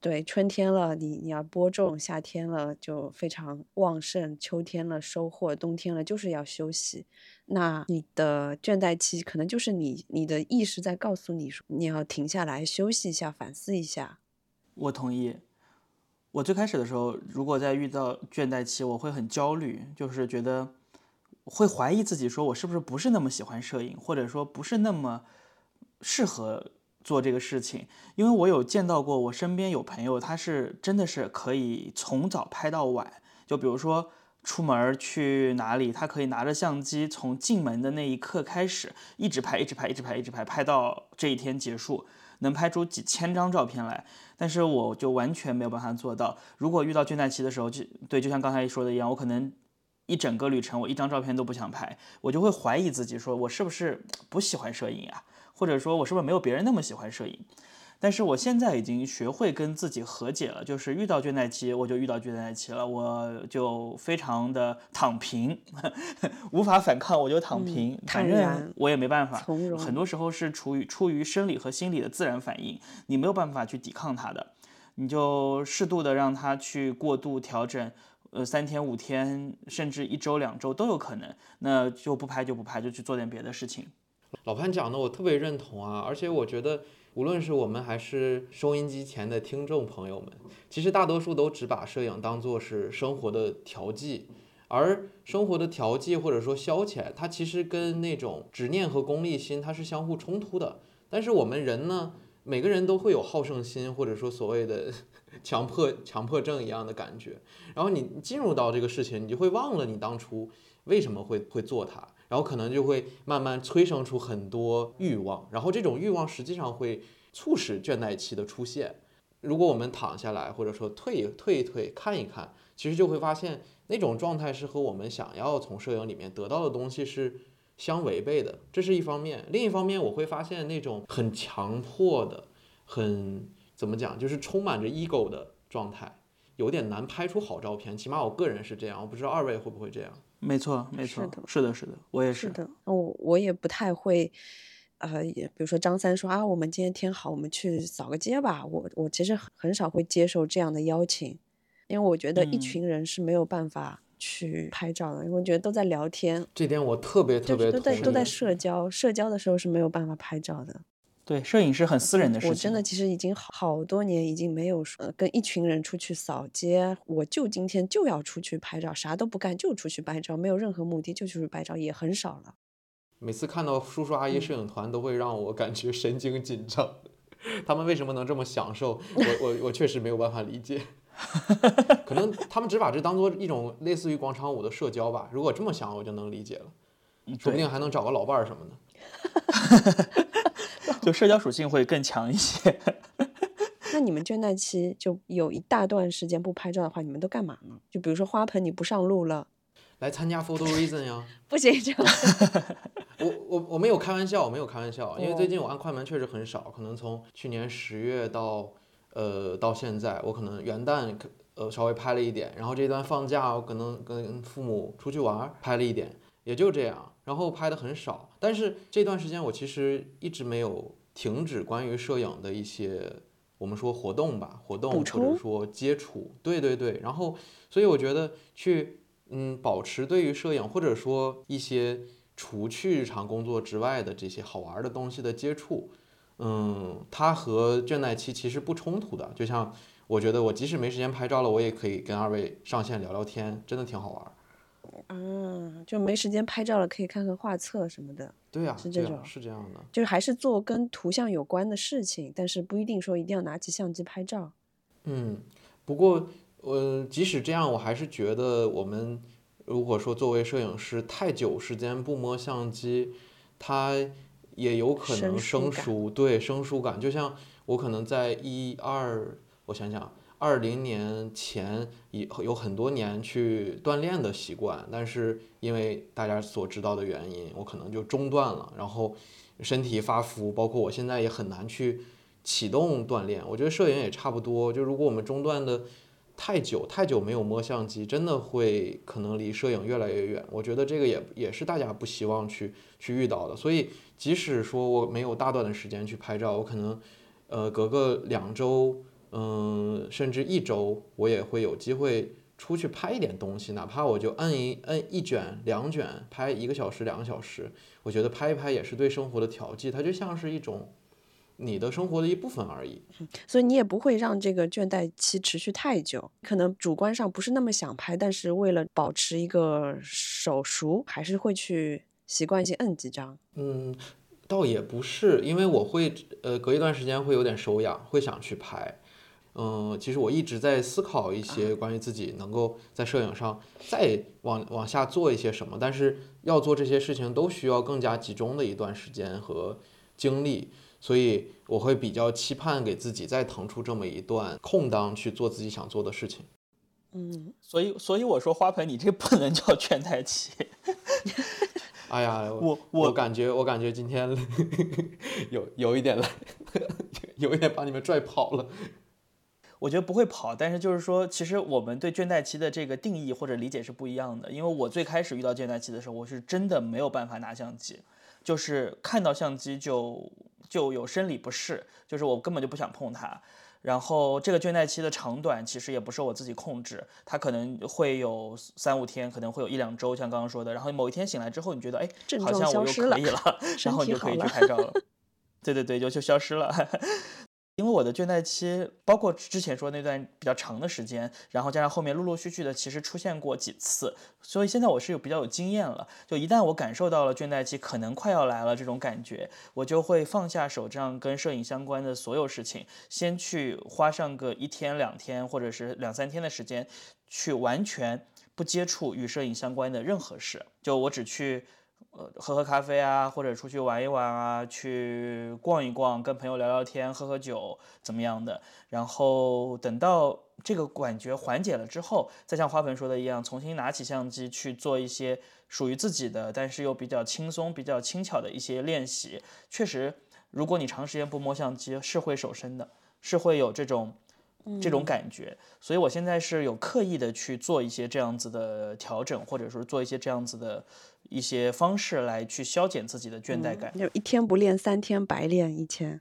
对，春天了，你你要播种；夏天了，就非常旺盛；秋天了，收获；冬天了，就是要休息。那你的倦怠期，可能就是你你的意识在告诉你说，你要停下来休息一下，反思一下。我同意。我最开始的时候，如果在遇到倦怠期，我会很焦虑，就是觉得会怀疑自己，说我是不是不是那么喜欢摄影，或者说不是那么适合。做这个事情，因为我有见到过，我身边有朋友，他是真的是可以从早拍到晚。就比如说出门去哪里，他可以拿着相机从进门的那一刻开始，一直拍，一直拍，一直拍，一直拍，拍到这一天结束，能拍出几千张照片来。但是我就完全没有办法做到。如果遇到倦怠期的时候，就对，就像刚才说的一样，我可能一整个旅程我一张照片都不想拍，我就会怀疑自己，说我是不是不喜欢摄影啊？或者说，我是不是没有别人那么喜欢摄影？但是我现在已经学会跟自己和解了，就是遇到倦怠期，我就遇到倦怠期了，我就非常的躺平，无法反抗，我就躺平，反正我也没办法。很多时候是出于出于生理和心理的自然反应，你没有办法去抵抗它的，你就适度的让它去过度调整。呃三天五天，甚至一周两周都有可能。那就不拍就不拍，就去做点别的事情。老潘讲的我特别认同啊，而且我觉得无论是我们还是收音机前的听众朋友们，其实大多数都只把摄影当做是生活的调剂，而生活的调剂或者说消遣，它其实跟那种执念和功利心它是相互冲突的。但是我们人呢，每个人都会有好胜心，或者说所谓的强迫强迫症一样的感觉。然后你进入到这个事情，你就会忘了你当初为什么会会做它。然后可能就会慢慢催生出很多欲望，然后这种欲望实际上会促使倦怠期的出现。如果我们躺下来，或者说退一退一退，看一看，其实就会发现那种状态是和我们想要从摄影里面得到的东西是相违背的。这是一方面，另一方面我会发现那种很强迫的、很怎么讲，就是充满着 ego 的状态，有点难拍出好照片。起码我个人是这样，我不知道二位会不会这样。没错，没错，是的，是的，我也是的。我我也不太会，呃，也比如说张三说啊，我们今天天好，我们去扫个街吧。我我其实很少会接受这样的邀请，因为我觉得一群人是没有办法去拍照的，因为我觉得都在聊天。这点我特别特别都在都在社交，社交的时候是没有办法拍照的。对，摄影是很私人的事情。我真的其实已经好多年，已经没有说跟一群人出去扫街，我就今天就要出去拍照，啥都不干就出去拍照，没有任何目的就出去拍照，也很少了。每次看到叔叔阿姨摄影团，都会让我感觉神经紧张。他们为什么能这么享受？我我我确实没有办法理解。可能他们只把这当做一种类似于广场舞的社交吧。如果这么想，我就能理解了。说不定还能找个老伴儿什么的。就社交属性会更强一些。那你们倦怠期就有一大段时间不拍照的话，你们都干嘛呢？就比如说花盆你不上路了，来参加 Photo Reason 呀？不行，这样。我我我没有开玩笑，我没有开玩笑，因为最近我按快门确实很少，可能从去年十月到呃到现在，我可能元旦呃稍微拍了一点，然后这段放假我可能跟父母出去玩拍了一点，也就这样。然后拍的很少，但是这段时间我其实一直没有停止关于摄影的一些我们说活动吧，活动或者说接触，对对对。然后，所以我觉得去嗯保持对于摄影或者说一些除去日常工作之外的这些好玩的东西的接触，嗯，它和倦怠期其实不冲突的。就像我觉得我即使没时间拍照了，我也可以跟二位上线聊聊天，真的挺好玩。嗯，就没时间拍照了，可以看看画册什么的。对呀，是这种，是这样的。就是还是做跟图像有关的事情，但是不一定说一定要拿起相机拍照。嗯，不过，呃，即使这样，我还是觉得我们如果说作为摄影师太久时间不摸相机，它也有可能生疏。对，生疏感。就像我可能在一二，我想想。二零年前以有很多年去锻炼的习惯，但是因为大家所知道的原因，我可能就中断了，然后身体发肤，包括我现在也很难去启动锻炼。我觉得摄影也差不多，就如果我们中断的太久，太久没有摸相机，真的会可能离摄影越来越远。我觉得这个也也是大家不希望去去遇到的。所以即使说我没有大段的时间去拍照，我可能呃隔个两周。嗯，甚至一周我也会有机会出去拍一点东西，哪怕我就摁一摁一卷两卷，拍一个小时两个小时，我觉得拍一拍也是对生活的调剂，它就像是一种你的生活的一部分而已。所以你也不会让这个倦怠期持续太久，可能主观上不是那么想拍，但是为了保持一个手熟，还是会去习惯性摁几张。嗯，倒也不是，因为我会呃隔一段时间会有点手痒，会想去拍。嗯，其实我一直在思考一些关于自己能够在摄影上再往往下做一些什么，但是要做这些事情都需要更加集中的一段时间和精力，所以我会比较期盼给自己再腾出这么一段空档去做自己想做的事情。嗯，所以所以我说花盆，你这不能叫倦怠期。哎呀，我我感觉我感觉今天 有有一点累，有一点把你们拽跑了。我觉得不会跑，但是就是说，其实我们对倦怠期的这个定义或者理解是不一样的。因为我最开始遇到倦怠期的时候，我是真的没有办法拿相机，就是看到相机就就有生理不适，就是我根本就不想碰它。然后这个倦怠期的长短其实也不受我自己控制，它可能会有三五天，可能会有一两周，像刚刚说的。然后某一天醒来之后，你觉得哎，好像我又可以了，然后你就可以去拍照了。对对对，就就消失了。因为我的倦怠期，包括之前说那段比较长的时间，然后加上后面陆陆续续的，其实出现过几次，所以现在我是有比较有经验了。就一旦我感受到了倦怠期可能快要来了这种感觉，我就会放下手账跟摄影相关的所有事情，先去花上个一天两天或者是两三天的时间，去完全不接触与摄影相关的任何事，就我只去。呃，喝喝咖啡啊，或者出去玩一玩啊，去逛一逛，跟朋友聊聊天，喝喝酒，怎么样的？然后等到这个感觉缓解了之后，再像花盆说的一样，重新拿起相机去做一些属于自己的，但是又比较轻松、比较轻巧的一些练习。确实，如果你长时间不摸相机，是会手生的，是会有这种。这种感觉，所以我现在是有刻意的去做一些这样子的调整，或者说做一些这样子的一些方式来去消减自己的倦怠感。就一天不练，三天白练。以前，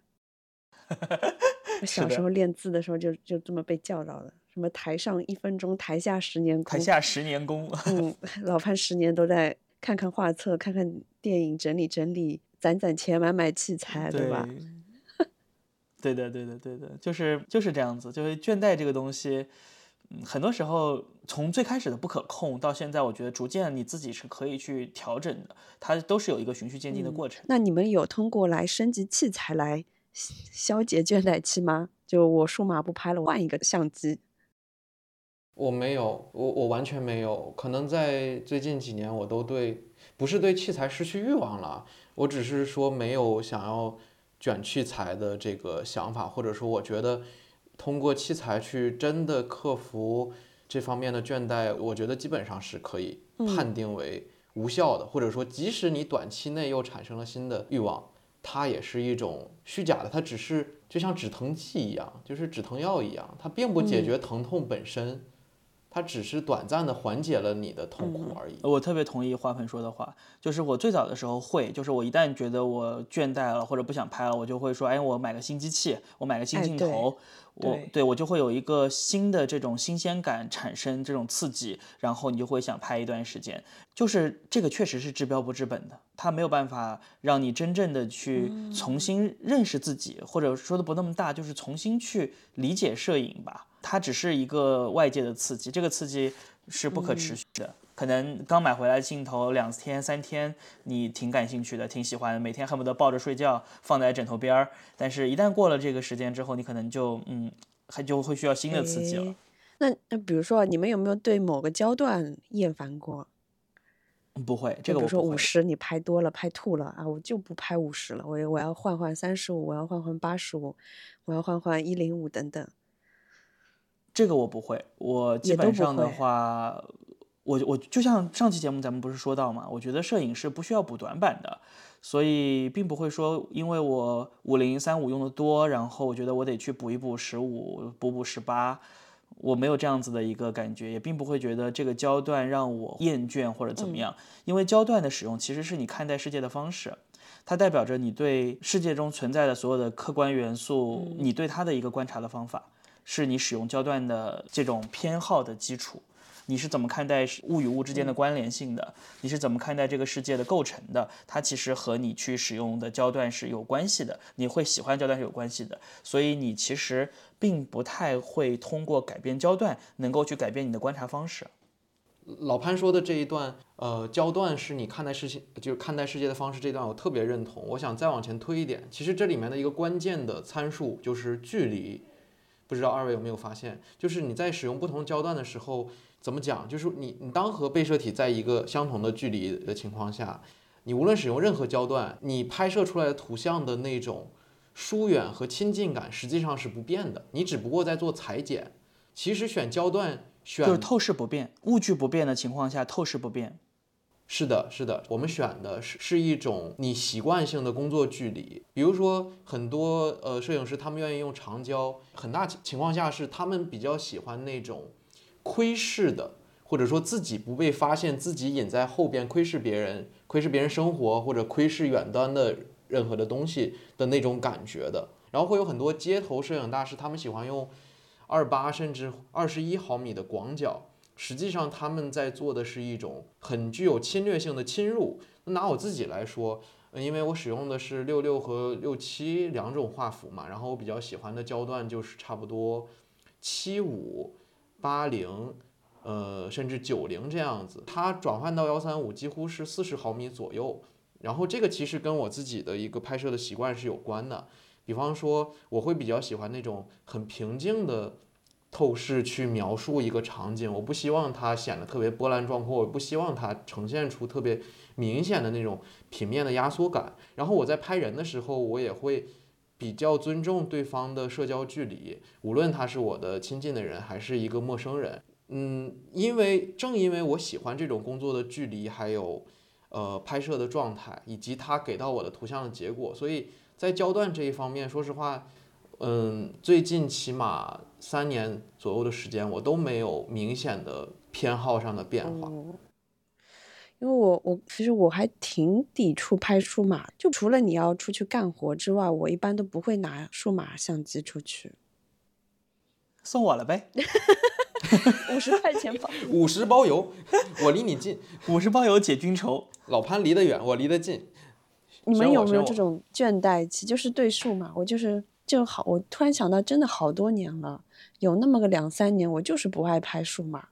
我小时候练字的时候就就这么被教导的，什么台上一分钟，台下十年功。台下十年功。嗯，老潘十年都在看看画册，看看电影，整理整理，攒攒钱，买买器材，对吧？对的，对的，对的，就是就是这样子。就是倦怠这个东西，嗯，很多时候从最开始的不可控到现在，我觉得逐渐你自己是可以去调整的，它都是有一个循序渐进的过程。那你们有通过来升级器材来消解倦怠期吗？就我数码不拍了，换一个相机。我没有，我我完全没有。可能在最近几年，我都对不是对器材失去欲望了，我只是说没有想要。卷器材的这个想法，或者说我觉得通过器材去真的克服这方面的倦怠，我觉得基本上是可以判定为无效的，或者说即使你短期内又产生了新的欲望，它也是一种虚假的，它只是就像止疼剂一样，就是止疼药一样，它并不解决疼痛本身。它只是短暂的缓解了你的痛苦而已。我特别同意花盆说的话，就是我最早的时候会，就是我一旦觉得我倦怠了或者不想拍了，我就会说，哎，我买个新机器，我买个新镜头。我对我就会有一个新的这种新鲜感产生这种刺激，然后你就会想拍一段时间。就是这个确实是治标不治本的，它没有办法让你真正的去重新认识自己，或者说的不那么大，就是重新去理解摄影吧。它只是一个外界的刺激，这个刺激是不可持续的。可能刚买回来镜头两天三天，你挺感兴趣的，挺喜欢的，每天恨不得抱着睡觉，放在枕头边儿。但是，一旦过了这个时间之后，你可能就嗯，还就会需要新的刺激了。那那比如说，你们有没有对某个焦段厌烦过？不会，这个比如说五十，你拍多了，拍吐了啊，我就不拍五十了，我我要换换三十五，我要换换八十五，我要换换一零五等等。这个我不会，我基本上的话。我我就像上期节目咱们不是说到嘛，我觉得摄影是不需要补短板的，所以并不会说因为我五零三五用的多，然后我觉得我得去补一补十五，补补十八，我没有这样子的一个感觉，也并不会觉得这个焦段让我厌倦或者怎么样，因为焦段的使用其实是你看待世界的方式，它代表着你对世界中存在的所有的客观元素，你对它的一个观察的方法，是你使用焦段的这种偏好的基础。你是怎么看待物与物之间的关联性的？你是怎么看待这个世界的构成的？它其实和你去使用的焦段是有关系的。你会喜欢焦段是有关系的，所以你其实并不太会通过改变焦段能够去改变你的观察方式。老潘说的这一段，呃，焦段是你看待事情就是看待世界的方式，这段我特别认同。我想再往前推一点，其实这里面的一个关键的参数就是距离。不知道二位有没有发现，就是你在使用不同焦段的时候。怎么讲？就是你，你当和被摄体在一个相同的距离的情况下，你无论使用任何焦段，你拍摄出来的图像的那种疏远和亲近感实际上是不变的。你只不过在做裁剪。其实选焦段选就是透视不变，物距不变的情况下，透视不变。是的，是的，我们选的是是一种你习惯性的工作距离。比如说，很多呃摄影师他们愿意用长焦，很大情况下是他们比较喜欢那种。窥视的，或者说自己不被发现，自己隐在后边窥视别人，窥视别人生活，或者窥视远端的任何的东西的那种感觉的。然后会有很多街头摄影大师，他们喜欢用二八甚至二十一毫米的广角，实际上他们在做的是一种很具有侵略性的侵入。拿我自己来说，因为我使用的是六六和六七两种画幅嘛，然后我比较喜欢的焦段就是差不多七五、八零，呃，甚至九零这样子。它转换到幺三五几乎是四十毫米左右，然后这个其实跟我自己的一个拍摄的习惯是有关的。比方说，我会比较喜欢那种很平静的透视去描述一个场景，我不希望它显得特别波澜壮阔，我不希望它呈现出特别明显的那种平面的压缩感。然后我在拍人的时候，我也会比较尊重对方的社交距离，无论他是我的亲近的人还是一个陌生人。嗯，因为正因为我喜欢这种工作的距离，还有呃拍摄的状态，以及他给到我的图像的结果，所以。在焦段这一方面，说实话，嗯，最近起码三年左右的时间，我都没有明显的偏好上的变化。因为我我其实我还挺抵触拍数码，就除了你要出去干活之外，我一般都不会拿数码相机出去。送我了呗，五十块钱包，五十包邮，我离你近，五十包邮解君愁。老潘离得远，我离得近。你们有没有这种倦怠期？就是对数码，我就是就好。我突然想到，真的好多年了，有那么个两三年，我就是不爱拍数码。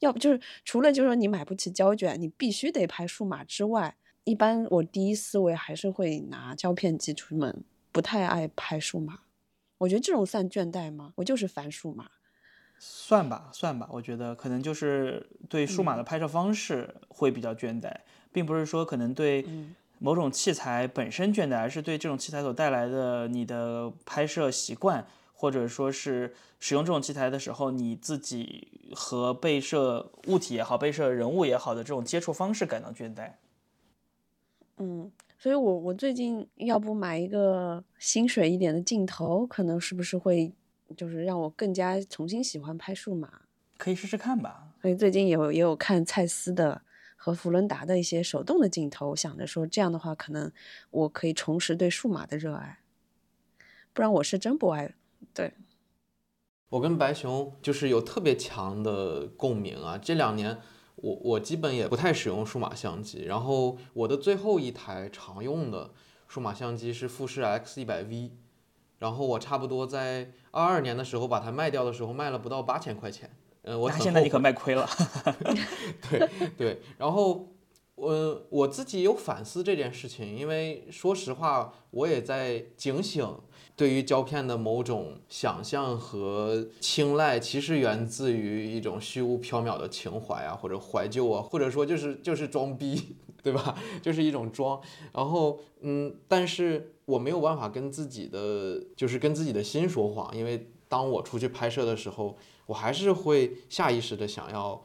要不就是除了就是说你买不起胶卷，你必须得拍数码之外，一般我第一思维还是会拿胶片机出门，不太爱拍数码。我觉得这种算倦怠吗？我就是烦数码。算吧，算吧。我觉得可能就是对数码的拍摄方式会比较倦怠，并不是说可能对。某种器材本身倦怠，而是对这种器材所带来的你的拍摄习惯，或者说是使用这种器材的时候，你自己和被摄物体也好、被摄人物也好的这种接触方式感到倦怠。嗯，所以我我最近要不买一个薪水一点的镜头，可能是不是会就是让我更加重新喜欢拍数码？可以试试看吧。所以最近有也有看蔡司的。和福伦达的一些手动的镜头，想着说这样的话，可能我可以重拾对数码的热爱，不然我是真不爱。对，我跟白熊就是有特别强的共鸣啊。这两年我我基本也不太使用数码相机，然后我的最后一台常用的数码相机是富士 X 一百 V，然后我差不多在二二年的时候把它卖掉的时候，卖了不到八千块钱。嗯，我现在你可卖亏了。对对，然后我我自己有反思这件事情，因为说实话，我也在警醒，对于胶片的某种想象和青睐，其实源自于一种虚无缥缈的情怀啊，或者怀旧啊，或者说就是就是装逼，对吧？就是一种装。然后嗯，但是我没有办法跟自己的就是跟自己的心说谎，因为当我出去拍摄的时候。我还是会下意识的想要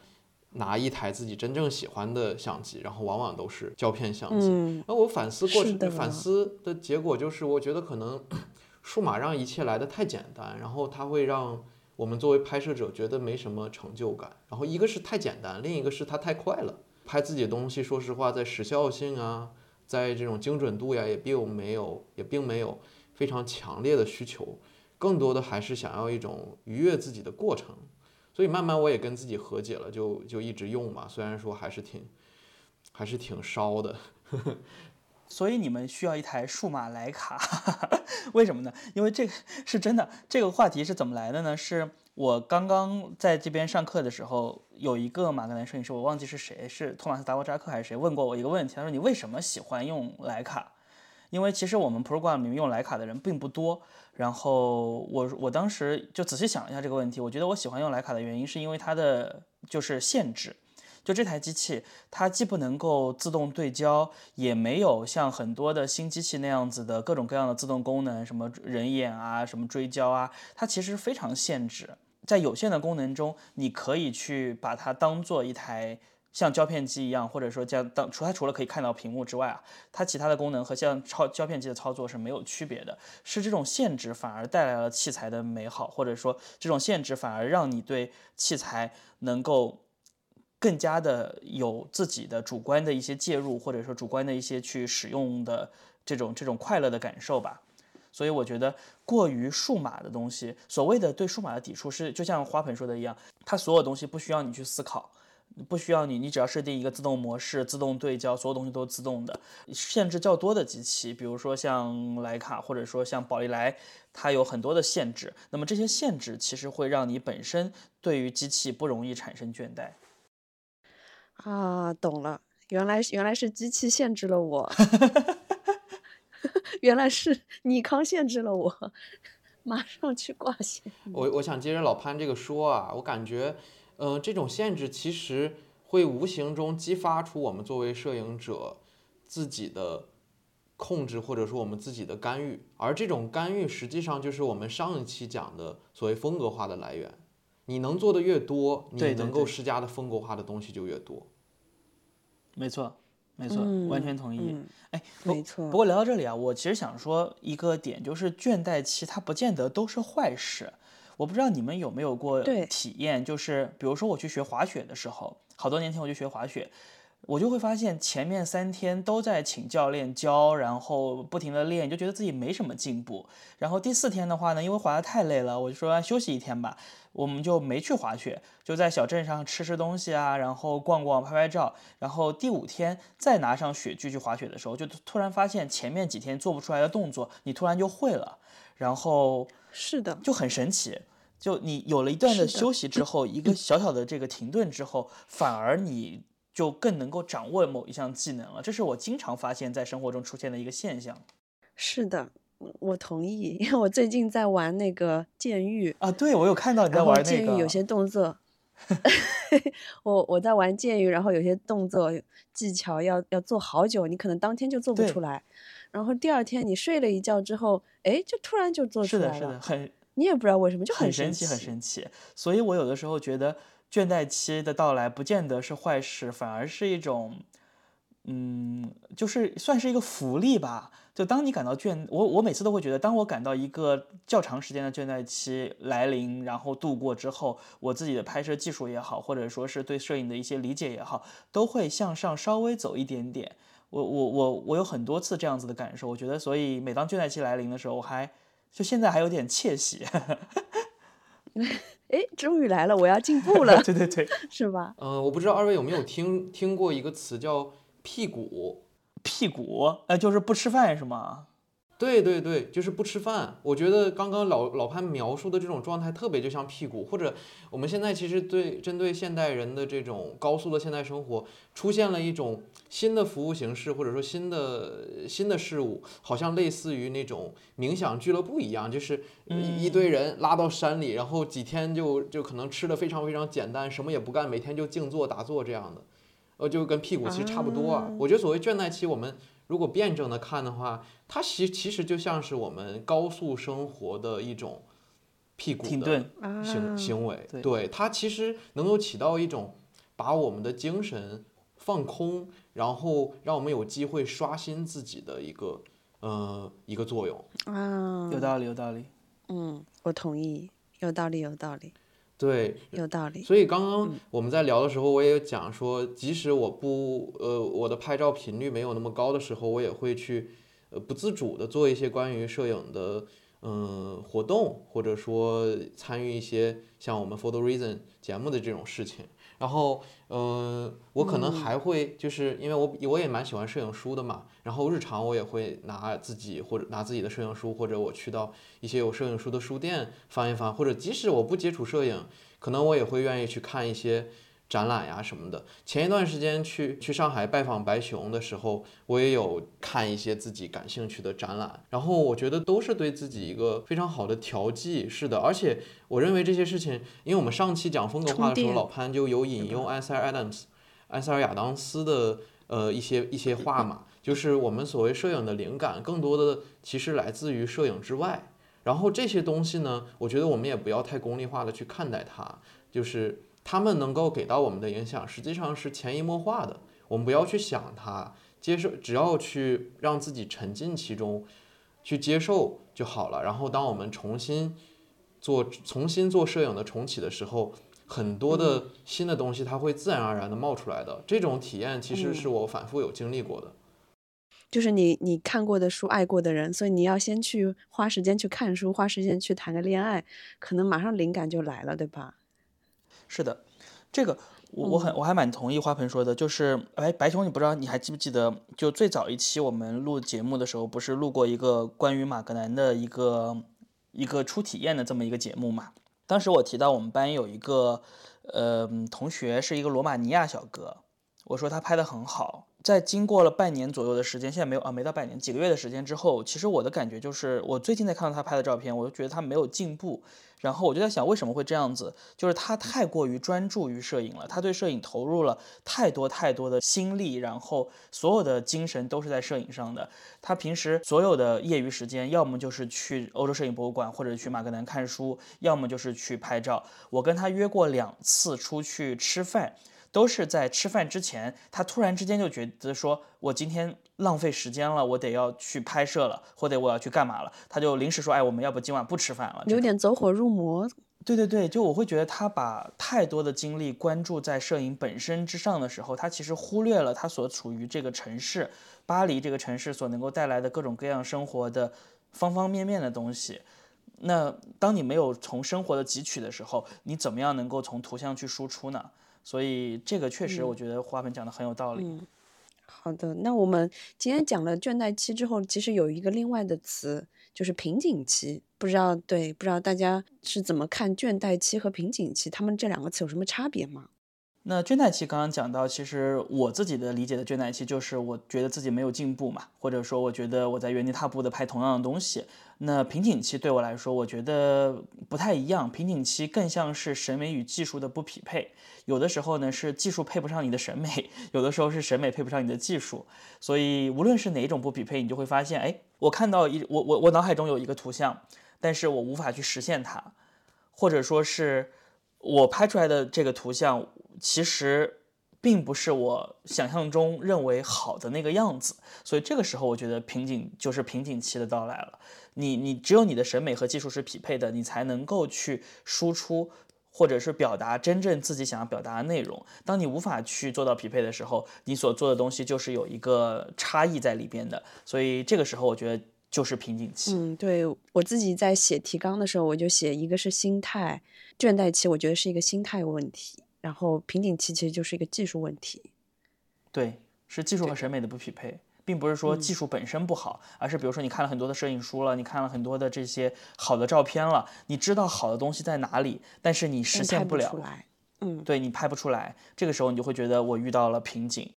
拿一台自己真正喜欢的相机，然后往往都是胶片相机。那我反思过程，反思的结果就是，我觉得可能 数码让一切来的太简单，然后它会让我们作为拍摄者觉得没什么成就感。然后一个是太简单，另一个是它太快了。拍自己的东西，说实话，在时效性啊，在这种精准度呀，也并没有，也并没有非常强烈的需求。更多的还是想要一种愉悦自己的过程，所以慢慢我也跟自己和解了，就就一直用嘛。虽然说还是挺，还是挺烧的。所以你们需要一台数码徕卡，为什么呢？因为这个是真的。这个话题是怎么来的呢？是我刚刚在这边上课的时候，有一个马格南摄影师，我忘记是谁，是托马斯达沃扎克还是谁，问过我一个问题，他说你为什么喜欢用徕卡？因为其实我们 program 里面用徕卡的人并不多。然后我我当时就仔细想了一下这个问题，我觉得我喜欢用徕卡的原因是因为它的就是限制，就这台机器它既不能够自动对焦，也没有像很多的新机器那样子的各种各样的自动功能，什么人眼啊，什么追焦啊，它其实非常限制，在有限的功能中，你可以去把它当做一台。像胶片机一样，或者说像当除它除了可以看到屏幕之外啊，它其他的功能和像超胶片机的操作是没有区别的。是这种限制反而带来了器材的美好，或者说这种限制反而让你对器材能够更加的有自己的主观的一些介入，或者说主观的一些去使用的这种这种快乐的感受吧。所以我觉得过于数码的东西，所谓的对数码的抵触是，就像花盆说的一样，它所有东西不需要你去思考。不需要你，你只要设定一个自动模式，自动对焦，所有东西都是自动的。限制较多的机器，比如说像徕卡，或者说像宝丽来，它有很多的限制。那么这些限制其实会让你本身对于机器不容易产生倦怠。啊，懂了，原来原来是机器限制了我，原来是尼康限制了我，马上去挂线。我我想接着老潘这个说啊，我感觉。嗯，这种限制其实会无形中激发出我们作为摄影者自己的控制，或者说我们自己的干预。而这种干预实际上就是我们上一期讲的所谓风格化的来源。你能做的越多，你能够施加的风格化的东西就越多。没错，没错，完全同意。哎，没错。不过聊到这里啊，我其实想说一个点，就是倦怠期它不见得都是坏事。我不知道你们有没有过体验，就是比如说我去学滑雪的时候，好多年前我去学滑雪，我就会发现前面三天都在请教练教，然后不停的练，就觉得自己没什么进步。然后第四天的话呢，因为滑得太累了，我就说休息一天吧，我们就没去滑雪，就在小镇上吃吃东西啊，然后逛逛、拍拍照。然后第五天再拿上雪具去滑雪的时候，就突然发现前面几天做不出来的动作，你突然就会了。然后是的，就很神奇。就你有了一段的休息之后，一个小小的这个停顿之后，反而你就更能够掌握某一项技能了。这是我经常发现，在生活中出现的一个现象。是的，我同意，因为我最近在玩那个剑域啊，对我有看到你在玩那个剑域，有些动作，我我在玩剑域，然后有些动作技巧要要做好久，你可能当天就做不出来，然后第二天你睡了一觉之后，哎，就突然就做出来了，是的，是的，很。你也不知道为什么就很神奇，很神奇。所以我有的时候觉得倦怠期的到来不见得是坏事，反而是一种，嗯，就是算是一个福利吧。就当你感到倦，我我每次都会觉得，当我感到一个较长时间的倦怠期来临，然后度过之后，我自己的拍摄技术也好，或者说是对摄影的一些理解也好，都会向上稍微走一点点。我我我我有很多次这样子的感受。我觉得，所以每当倦怠期来临的时候，我还。就现在还有点窃喜，哎，终于来了，我要进步了，对对对，是吧？嗯，我不知道二位有没有听听过一个词叫“屁股”，屁股，哎，就是不吃饭是吗？对对对，就是不吃饭。我觉得刚刚老老潘描述的这种状态特别就像屁股，或者我们现在其实对针对现代人的这种高速的现代生活，出现了一种新的服务形式，或者说新的新的事物，好像类似于那种冥想俱乐部一样，就是一一堆人拉到山里，然后几天就就可能吃的非常非常简单，什么也不干，每天就静坐打坐这样的，呃，就跟屁股其实差不多啊。我觉得所谓倦怠期，我们。如果辩证的看的话，它其其实就像是我们高速生活的一种屁股的行行为，对它其实能够起到一种把我们的精神放空，然后让我们有机会刷新自己的一个呃一个作用啊，有道理，有道理，嗯，我同意，有道理，有道理。对，有道理。所以刚刚我们在聊的时候，我也讲说，即使我不呃我的拍照频率没有那么高的时候，我也会去呃不自主的做一些关于摄影的嗯活动，或者说参与一些像我们 Photo Reason 节目的这种事情。然后，嗯，我可能还会，就是因为我我也蛮喜欢摄影书的嘛。然后日常我也会拿自己或者拿自己的摄影书，或者我去到一些有摄影书的书店翻一翻，或者即使我不接触摄影，可能我也会愿意去看一些。展览呀什么的，前一段时间去去上海拜访白熊的时候，我也有看一些自己感兴趣的展览，然后我觉得都是对自己一个非常好的调剂。是的，而且我认为这些事情，因为我们上期讲风格化的时候，老潘就有引用埃塞尔·亚当斯、埃塞尔·亚当斯的呃一些一些话嘛，就是我们所谓摄影的灵感，更多的其实来自于摄影之外。然后这些东西呢，我觉得我们也不要太功利化的去看待它，就是。他们能够给到我们的影响，实际上是潜移默化的。我们不要去想它，接受，只要去让自己沉浸其中，去接受就好了。然后，当我们重新做、重新做摄影的重启的时候，很多的新的东西它会自然而然的冒出来的。这种体验其实是我反复有经历过的。就是你你看过的书，爱过的人，所以你要先去花时间去看书，花时间去谈个恋爱，可能马上灵感就来了，对吧？是的，这个我我很我还蛮同意花盆说的，就是哎，白熊，你不知道你还记不记得，就最早一期我们录节目的时候，不是录过一个关于马格南的一个一个初体验的这么一个节目嘛？当时我提到我们班有一个呃同学是一个罗马尼亚小哥，我说他拍的很好。在经过了半年左右的时间，现在没有啊，没到半年，几个月的时间之后，其实我的感觉就是，我最近在看到他拍的照片，我就觉得他没有进步。然后我就在想，为什么会这样子？就是他太过于专注于摄影了，他对摄影投入了太多太多的心力，然后所有的精神都是在摄影上的。他平时所有的业余时间，要么就是去欧洲摄影博物馆，或者去马格南看书，要么就是去拍照。我跟他约过两次出去吃饭。都是在吃饭之前，他突然之间就觉得说，我今天浪费时间了，我得要去拍摄了，或者我要去干嘛了，他就临时说，哎，我们要不今晚不吃饭了？有点走火入魔。对对对，就我会觉得他把太多的精力关注在摄影本身之上的时候，他其实忽略了他所处于这个城市巴黎这个城市所能够带来的各种各样生活的方方面面的东西。那当你没有从生活的汲取的时候，你怎么样能够从图像去输出呢？所以这个确实，我觉得花粉讲的很有道理。嗯，好的，那我们今天讲了倦怠期之后，其实有一个另外的词，就是瓶颈期。不知道对，不知道大家是怎么看倦怠期和瓶颈期，他们这两个词有什么差别吗？那倦怠期刚刚讲到，其实我自己的理解的倦怠期就是我觉得自己没有进步嘛，或者说我觉得我在原地踏步的拍同样的东西。那瓶颈期对我来说，我觉得不太一样。瓶颈期更像是审美与技术的不匹配，有的时候呢是技术配不上你的审美，有的时候是审美配不上你的技术。所以无论是哪一种不匹配，你就会发现，哎，我看到一我我我脑海中有一个图像，但是我无法去实现它，或者说是我拍出来的这个图像。其实并不是我想象中认为好的那个样子，所以这个时候我觉得瓶颈就是瓶颈期的到来了。你你只有你的审美和技术是匹配的，你才能够去输出或者是表达真正自己想要表达的内容。当你无法去做到匹配的时候，你所做的东西就是有一个差异在里边的。所以这个时候我觉得就是瓶颈期。嗯，对我自己在写提纲的时候，我就写一个是心态倦怠期，我觉得是一个心态问题。然后瓶颈期其实就是一个技术问题，对，是技术和审美的不匹配，并不是说技术本身不好，而是比如说你看了很多的摄影书了，你看了很多的这些好的照片了，你知道好的东西在哪里，但是你实现不了，嗯，对你拍不出来，这个时候你就会觉得我遇到了瓶颈。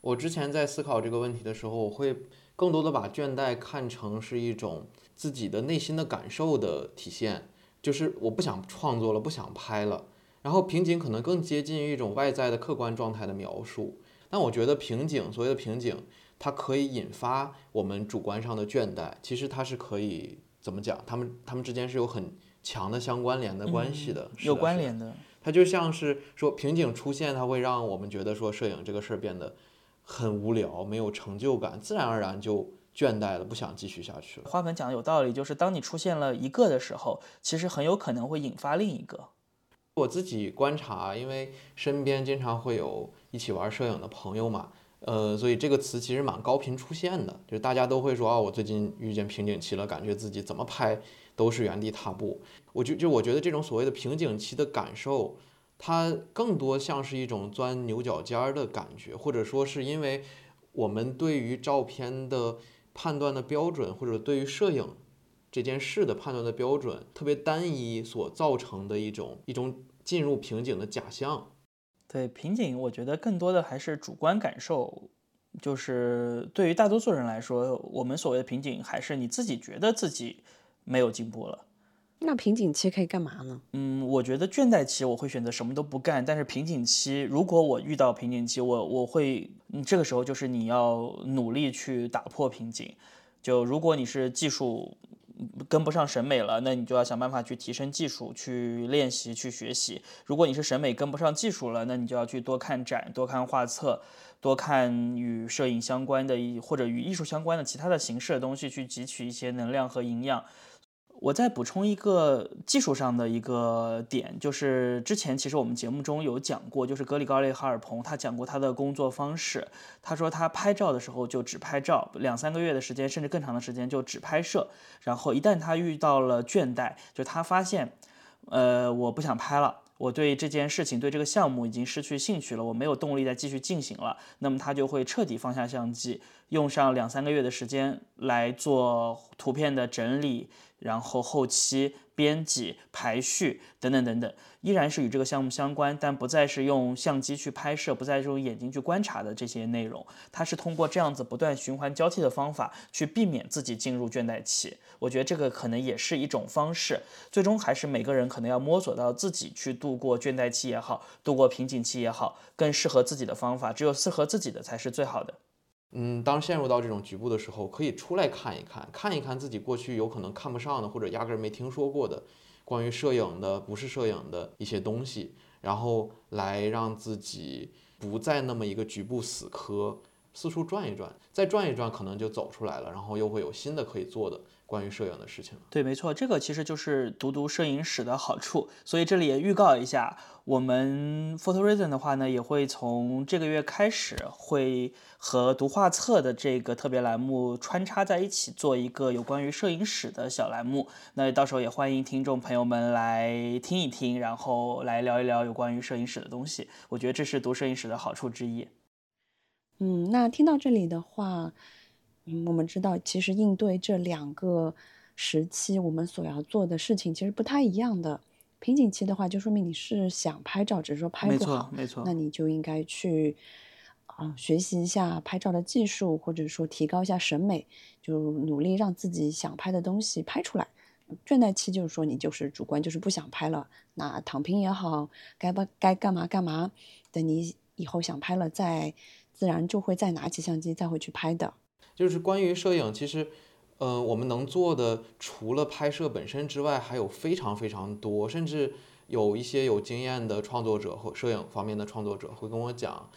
我之前在思考这个问题的时候，我会更多的把倦怠看成是一种自己的内心的感受的体现，就是我不想创作了，不想拍了。然后瓶颈可能更接近于一种外在的客观状态的描述，但我觉得瓶颈，所谓的瓶颈，它可以引发我们主观上的倦怠。其实它是可以怎么讲？他们他们之间是有很强的相关联的关系的，有关联的。它就像是说瓶颈出现，它会让我们觉得说摄影这个事儿变得很无聊，没有成就感，自然而然就倦怠了，不想继续下去了。花粉讲的有道理，就是当你出现了一个的时候，其实很有可能会引发另一个。我自己观察，因为身边经常会有一起玩摄影的朋友嘛，呃，所以这个词其实蛮高频出现的，就是大家都会说啊，我最近遇见瓶颈期了，感觉自己怎么拍都是原地踏步。我就就我觉得这种所谓的瓶颈期的感受，它更多像是一种钻牛角尖儿的感觉，或者说是因为我们对于照片的判断的标准，或者对于摄影。这件事的判断的标准特别单一，所造成的一种一种进入瓶颈的假象。对瓶颈，我觉得更多的还是主观感受。就是对于大多数人来说，我们所谓的瓶颈，还是你自己觉得自己没有进步了。那瓶颈期可以干嘛呢？嗯，我觉得倦怠期我会选择什么都不干。但是瓶颈期，如果我遇到瓶颈期，我我会，这个时候就是你要努力去打破瓶颈。就如果你是技术。跟不上审美了，那你就要想办法去提升技术，去练习，去学习。如果你是审美跟不上技术了，那你就要去多看展，多看画册，多看与摄影相关的，或者与艺术相关的其他的形式的东西，去汲取一些能量和营养。我再补充一个技术上的一个点，就是之前其实我们节目中有讲过，就是格里高利哈尔彭他讲过他的工作方式。他说他拍照的时候就只拍照，两三个月的时间甚至更长的时间就只拍摄。然后一旦他遇到了倦怠，就他发现，呃，我不想拍了，我对这件事情对这个项目已经失去兴趣了，我没有动力再继续进行了。那么他就会彻底放下相机，用上两三个月的时间来做图片的整理。然后后期编辑、排序等等等等，依然是与这个项目相关，但不再是用相机去拍摄，不再是用眼睛去观察的这些内容。它是通过这样子不断循环交替的方法，去避免自己进入倦怠期。我觉得这个可能也是一种方式。最终还是每个人可能要摸索到自己去度过倦怠期也好，度过瓶颈期也好，更适合自己的方法。只有适合自己的才是最好的。嗯，当陷入到这种局部的时候，可以出来看一看，看一看自己过去有可能看不上的，或者压根儿没听说过的关于摄影的、不是摄影的一些东西，然后来让自己不再那么一个局部死磕，四处转一转，再转一转，可能就走出来了，然后又会有新的可以做的。关于摄影的事情，对，没错，这个其实就是读读摄影史的好处。所以这里也预告一下，我们 Photo Reason 的话呢，也会从这个月开始，会和读画册的这个特别栏目穿插在一起，做一个有关于摄影史的小栏目。那到时候也欢迎听众朋友们来听一听，然后来聊一聊有关于摄影史的东西。我觉得这是读摄影史的好处之一。嗯，那听到这里的话。嗯，我们知道，其实应对这两个时期，我们所要做的事情其实不太一样的。瓶颈期的话，就说明你是想拍照，只是说拍不好，没错，那你就应该去啊学习一下拍照的技术，或者说提高一下审美，就努力让自己想拍的东西拍出来。倦怠期就是说你就是主观，就是不想拍了，那躺平也好，该不该干嘛干嘛，等你以后想拍了，再自然就会再拿起相机再会去拍的。就是关于摄影，其实，呃，我们能做的除了拍摄本身之外，还有非常非常多，甚至有一些有经验的创作者或摄影方面的创作者会跟我讲，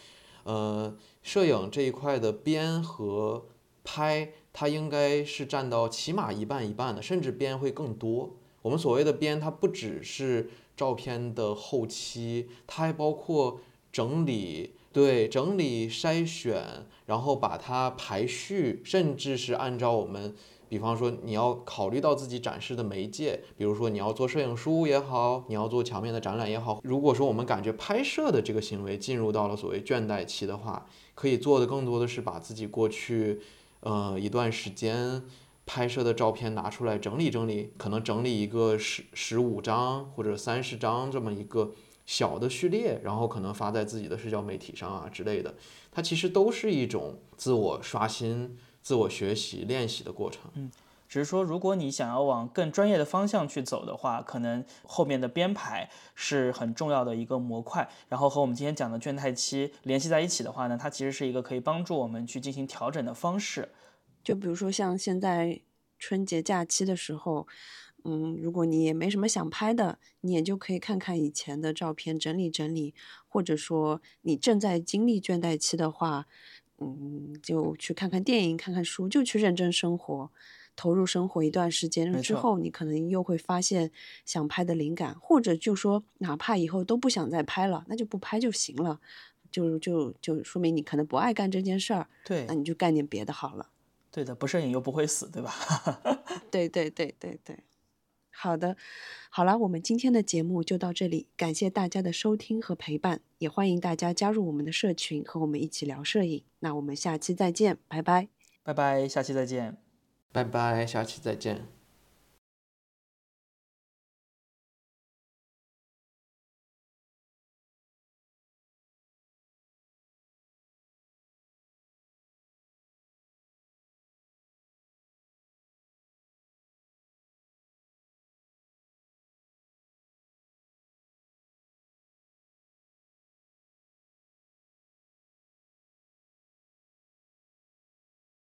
呃，摄影这一块的编和拍，它应该是占到起码一半一半的，甚至编会更多。我们所谓的编，它不只是照片的后期，它还包括整理。对，整理筛选，然后把它排序，甚至是按照我们，比方说你要考虑到自己展示的媒介，比如说你要做摄影书也好，你要做墙面的展览也好。如果说我们感觉拍摄的这个行为进入到了所谓倦怠期的话，可以做的更多的是把自己过去，呃一段时间拍摄的照片拿出来整理整理，可能整理一个十十五张或者三十张这么一个。小的序列，然后可能发在自己的社交媒体上啊之类的，它其实都是一种自我刷新、自我学习、练习的过程。嗯，只是说，如果你想要往更专业的方向去走的话，可能后面的编排是很重要的一个模块。然后和我们今天讲的倦怠期联系在一起的话呢，它其实是一个可以帮助我们去进行调整的方式。就比如说像现在春节假期的时候。嗯，如果你也没什么想拍的，你也就可以看看以前的照片，整理整理，或者说你正在经历倦怠期的话，嗯，就去看看电影，看看书，就去认真生活，投入生活一段时间之后，你可能又会发现想拍的灵感，或者就说哪怕以后都不想再拍了，那就不拍就行了，就就就说明你可能不爱干这件事儿，对，那你就干点别的好了。对的，不摄影又不会死，对吧？对对对对对。好的，好了，我们今天的节目就到这里，感谢大家的收听和陪伴，也欢迎大家加入我们的社群，和我们一起聊摄影。那我们下期再见，拜拜，拜拜，下期再见，拜拜，下期再见。